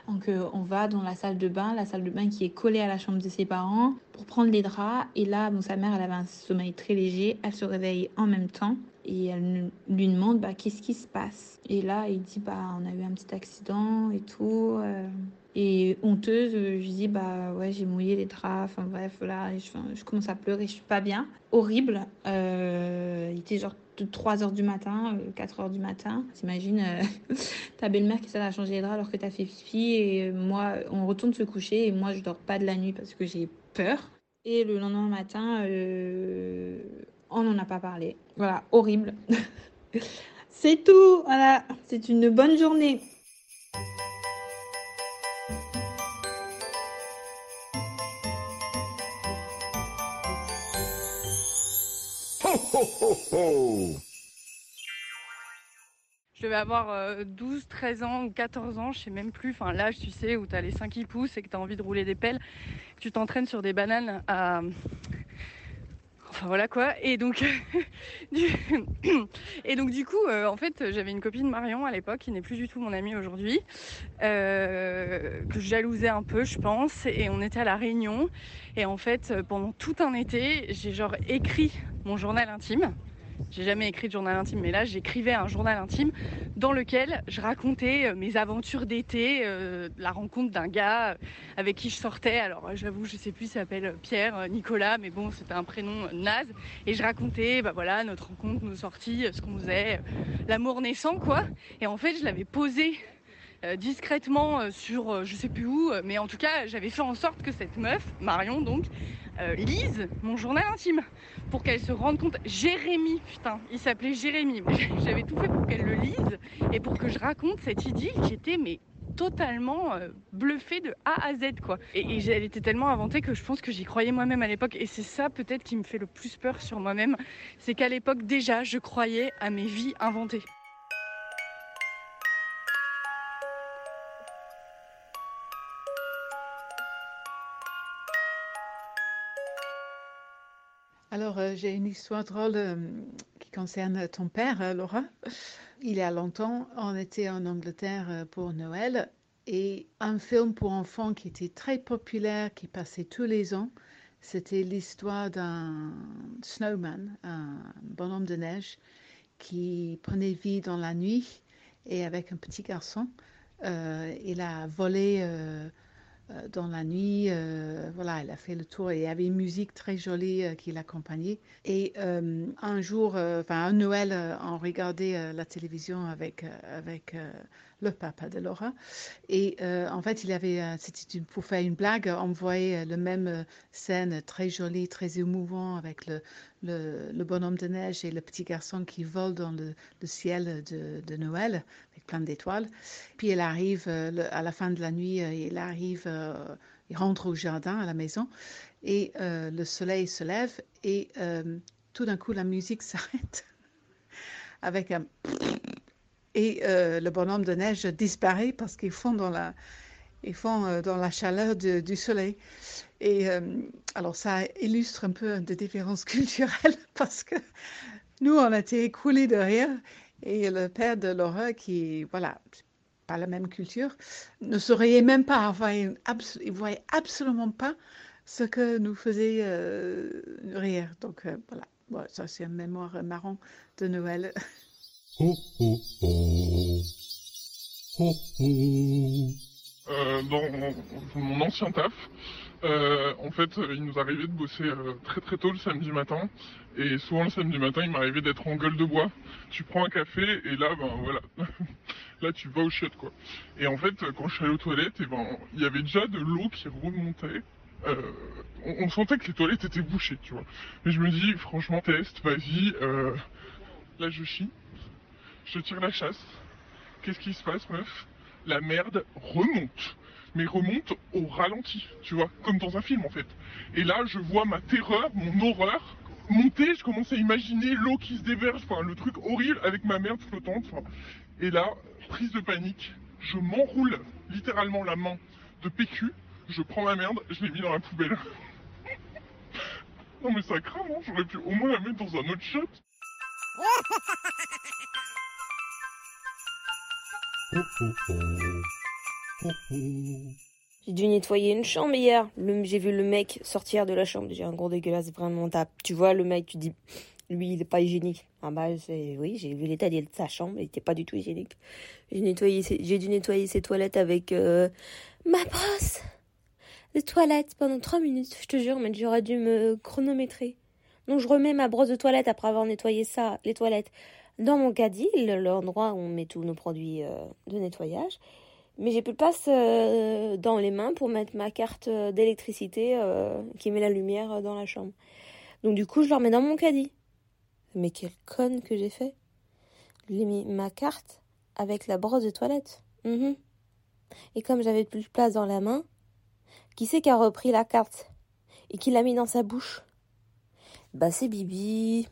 Donc on va dans la salle de bain, la salle de bain qui est collée à la chambre de ses parents pour prendre les draps. Et là, bon, sa mère, elle avait un sommeil très léger, elle se réveille en même temps et elle lui demande bah, qu'est-ce qui se passe? Et là, il dit bah on a eu un petit accident et tout. euh. Et honteuse, je dis bah ouais j'ai mouillé les draps. Enfin bref là, je commence à pleurer, je suis pas bien, horrible. Euh, il était genre de 3 heures du matin, euh, 4 heures du matin. T'imagines euh, ta belle-mère qui s'est à changer les draps alors que t'as fait pipi et euh, moi on retourne se coucher et moi je dors pas de la nuit parce que j'ai peur. Et le lendemain matin, euh, on n'en a pas parlé. Voilà, horrible. C'est tout, voilà, c'est une bonne journée.
Ho.
Je devais avoir euh, 12, 13 ans ou 14 ans, je sais même plus. Enfin, l'âge, tu sais, où t'as les seins qui poussent et que t'as envie de rouler des pelles. Tu t'entraînes sur des bananes à. Voilà quoi. Et donc, du... et donc du coup, euh, en fait, j'avais une copine Marion à l'époque qui n'est plus du tout mon amie aujourd'hui, euh, que je jalousais un peu, je pense. Et on était à la Réunion. Et en fait, euh, pendant tout un été, j'ai genre écrit mon journal intime. J'ai jamais écrit de journal intime, mais là j'écrivais un journal intime dans lequel je racontais euh, mes aventures d'été, euh, la rencontre d'un gars euh, avec qui je sortais. Alors j'avoue, je sais plus, il s'appelle Pierre, Nicolas, mais bon, c'était un prénom naze. Et je racontais, bah voilà, notre rencontre, nos sorties, ce qu'on faisait, l'amour naissant, quoi. Et en fait, je l'avais posé discrètement euh, sur euh, je sais plus où, euh, mais en tout cas, j'avais fait en sorte que cette meuf, Marion donc, euh, lise mon journal intime pour qu'elle se rende compte. Jérémy, putain, il s'appelait Jérémy. J'avais tout fait pour qu'elle le lise et pour que je raconte cette idylle qui était mais totalement euh, bluffée de A à Z quoi. Et elle était tellement inventée que je pense que j'y croyais moi-même à l'époque et c'est ça peut-être qui me fait le plus peur sur moi-même, c'est qu'à l'époque déjà je croyais à mes vies inventées.
Alors, euh, j'ai une histoire drôle euh, qui concerne ton père, euh, Laura. Il y a longtemps, on était en Angleterre euh, pour Noël et un film pour enfants qui était très populaire, qui passait tous les ans, C'était l'histoire d'un snowman, un bonhomme de neige, qui prenait vie dans la nuit et avec un petit garçon, il a volé dans la nuit. voilà, il a fait le tour et il y avait une musique très jolie qui l'accompagnait. Et un jour, enfin un Noël, on regardait la télévision avec, avec le papa de Laura. Et euh, en fait, il avait, euh, c'était pour faire une blague, on voyait le même euh, scène très jolie, très émouvant avec le, bonhomme de neige et le petit garçon qui vole dans le, ciel de, Noël avec plein d'étoiles. Puis il arrive à la fin de la nuit, il arrive, il rentre au jardin, à la maison, et le soleil se lève et tout d'un coup la musique s'arrête avec un et euh, le bonhomme de neige disparaît parce qu'ils font dans la, ils font, euh, dans la chaleur du soleil. Et euh, alors ça illustre un peu des différences culturelles parce que nous, on a été écoulés de rire et le père de Laura, qui, voilà, pas la même culture, ne saurait même pas, il ne voyait absolument pas ce que nous faisait rire. Donc voilà, ça c'est une mémoire marrant de Noël. Oh, oh,
dans mon ancien taf, euh, en fait, il nous arrivait de bosser euh, très très tôt le samedi matin. Et souvent le samedi matin, il m'arrivait d'être en gueule de bois. Tu prends un café et là, ben voilà, là tu vas au chiottes quoi. Et en fait, quand je suis allé aux toilettes, et ben il y avait déjà de l'eau qui remontait. on, sentait que les toilettes étaient bouchées, tu vois. Mais je me dis, franchement, test, vas-y. là, je chie. Je tire la chasse. Qu'est-ce qui se passe, meuf? La merde remonte. Mais remonte au ralenti, tu vois, comme dans un film en fait. Et là, je vois ma terreur, mon horreur monter. Je commence à imaginer l'eau qui se déverse, enfin, le truc horrible avec ma merde flottante. Et là, prise de panique, je m'enroule littéralement la main de PQ. Je prends ma merde, je l'ai mis dans la poubelle. non mais ça craint, non? J'aurais pu au moins la mettre dans un autre shot.
J'ai dû nettoyer une chambre hier. J'ai vu le mec sortir de la chambre. J'ai un gros dégueulasse, vraiment. Tu vois, le mec, tu dis, lui, il est pas hygiénique. Ah bah, oui, j'ai vu l'état de sa chambre. Il était pas du tout hygiénique. J'ai nettoyé, j'ai dû nettoyer ses toilettes avec euh, ma brosse de toilette pendant trois minutes. Je te jure, mais j'aurais dû me chronométrer. Donc, je remets ma brosse de toilette après avoir nettoyé ça, les toilettes dans mon caddie, l'endroit où on met tous nos produits euh, de nettoyage. Mais j'ai plus le passe euh, dans les mains pour mettre ma carte euh, d'électricité qui met la lumière dans la chambre. Donc du coup, je le remets dans mon caddie. Mais quelle conne que j'ai fait. J'ai mis ma carte avec la brosse de toilette. Mhm. Et comme j'avais plus de place dans la main, qui c'est qui a repris la carte et qui l'a mis dans sa bouche? Bah c'est Bibi.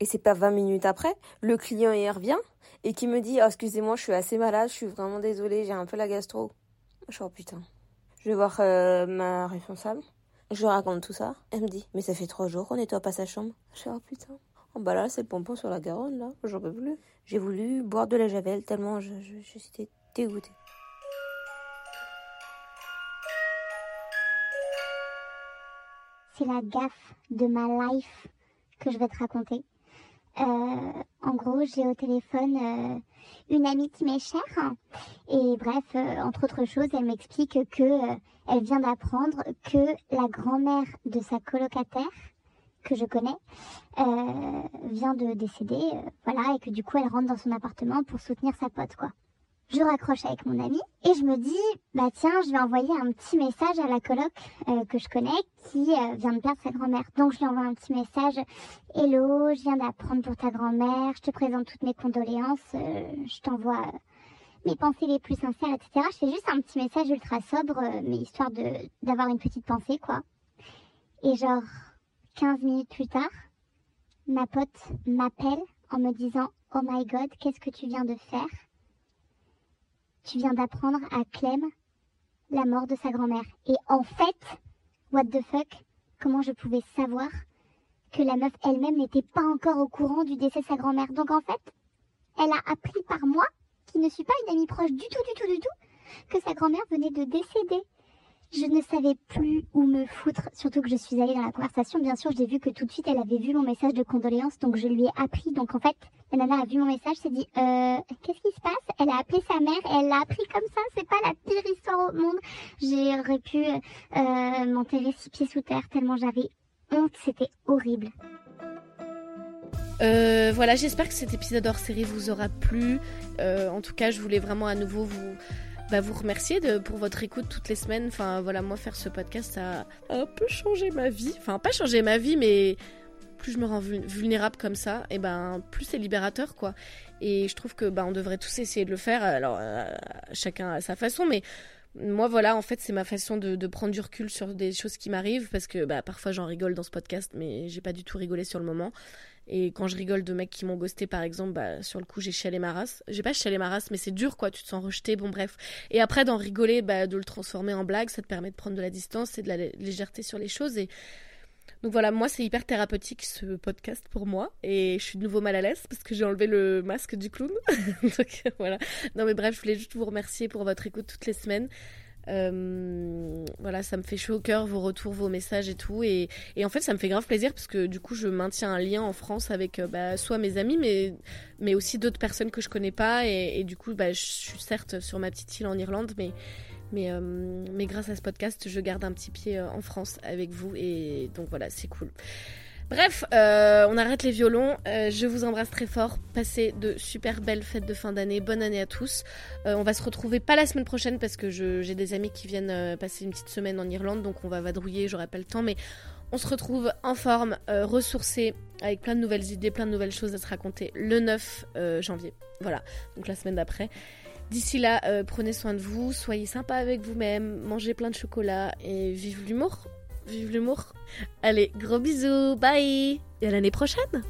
Et c'est pas 20 minutes après, le client y revient et qui me dit oh, Excusez-moi, je suis assez malade, je suis vraiment désolée, j'ai un peu la gastro. Je suis Oh putain. Je vais voir euh, ma responsable. Je raconte tout ça. Elle me dit Mais ça fait trois jours qu'on nettoie pas sa chambre. Je suis Oh putain. Oh bah là, c'est le pompon sur la Garonne, là. J'en peux plus. J'ai voulu boire de la javel tellement je, je, je suis dégoûtée.
C'est la gaffe de ma life que je vais te raconter. Euh, en gros, j'ai au téléphone euh, une amie qui m'est chère. Et bref, euh, entre autres choses, elle m'explique que elle vient d'apprendre que la grand-mère de sa colocataire, que je connais, vient de décéder. voilà, et que du coup, elle rentre dans son appartement pour soutenir sa pote, quoi je raccroche avec mon ami et je me dis bah tiens je vais envoyer un petit message à la coloc euh, que je connais qui euh, vient de perdre sa grand-mère. Donc je lui envoie un petit message. Hello je viens d'apprendre pour ta grand-mère. Je te présente toutes mes condoléances. Euh, je t'envoie mes pensées les plus sincères etc je fais juste un petit message ultra sobre mais histoire de d'avoir une petite pensée quoi. Et genre 15 minutes plus tard ma pote m'appelle en me disant oh my god qu'est-ce que tu viens de faire? Tu viens d'apprendre à Clem la mort de sa grand-mère. Et en fait, what the fuck, comment je pouvais savoir que la meuf elle-même n'était pas encore au courant du décès de sa grand-mère? Donc en fait, elle a appris par moi, qui ne suis pas une amie proche du tout, du tout, du tout, que sa grand-mère venait de décéder. Je ne savais plus où me foutre, surtout que je suis allée dans la conversation. Bien sûr, j'ai vu que tout de suite, elle avait vu mon message de condoléances, donc je lui ai appris. Donc en fait, la nana a vu mon message, s'est dit euh, qu'est-ce qui se passe? Elle a appelé sa mère et elle l'a appris comme ça. C'est pas la pire histoire au monde. J'aurais pu euh, m'enterrer six pieds sous terre tellement j'avais honte. C'était horrible.
Euh, voilà, j'espère que cet épisode hors série vous aura plu. Euh, en tout cas, je voulais vraiment à nouveau vous, bah, vous remercier pour votre écoute toutes les semaines. Enfin, voilà, moi, faire ce podcast, a un peu changé ma vie. Enfin, pas changé ma vie, mais plus je me rends vulnérable comme ça, et ben plus c'est libérateur, quoi. Et je trouve que ben on devrait tous essayer de le faire. Alors, euh, chacun à sa façon, mais moi, voilà, en fait, c'est ma façon de, de, prendre du recul sur des choses qui m'arrivent parce que bah, parfois j'en rigole dans ce podcast, mais j'ai pas du tout rigolé sur le moment. Et quand je rigole de mecs qui m'ont ghosté, par exemple, bah, sur le coup, j'ai chialé ma race. J'ai pas chialé ma race, mais c'est dur, quoi. Tu te sens rejeté, bon, bref. Et après, d'en rigoler, bah, de le transformer en blague, ça te permet de prendre de la distance et de la légèreté sur les choses. Et donc voilà, moi, c'est hyper thérapeutique ce podcast pour moi. Et je suis de nouveau mal à l'aise parce que j'ai enlevé le masque du clown. Donc voilà. Non, mais bref, je voulais juste vous remercier pour votre écoute toutes les semaines. Euh, voilà, ça me fait chaud au cœur, vos retours, vos messages et tout. Et, en fait, ça me fait grave plaisir parce que du coup, je maintiens un lien en France avec euh, bah, soit mes amis, mais, mais aussi d'autres personnes que je connais pas. Et, du coup, bah, je suis certes sur ma petite île en Irlande, mais, mais, euh, mais grâce à ce podcast, je garde un petit pied en France avec vous. Et donc voilà, c'est cool. Bref, euh, on arrête les violons. Euh, je vous embrasse très fort. Passez de super belles fêtes de fin d'année. Bonne année à tous. Euh, on va se retrouver pas la semaine prochaine parce que j'ai des amis qui viennent passer une petite semaine en Irlande, donc on va vadrouiller. J'aurai pas le temps, mais on se retrouve en forme, ressourcés, avec plein de nouvelles idées, plein de nouvelles choses à se raconter le 9 janvier. Voilà, donc la semaine d'après. D'ici là, prenez soin de vous, soyez sympa avec vous-même, mangez plein de chocolat et vive l'humour. Vive l'humour. Allez, gros bisous, bye Et à l'année prochaine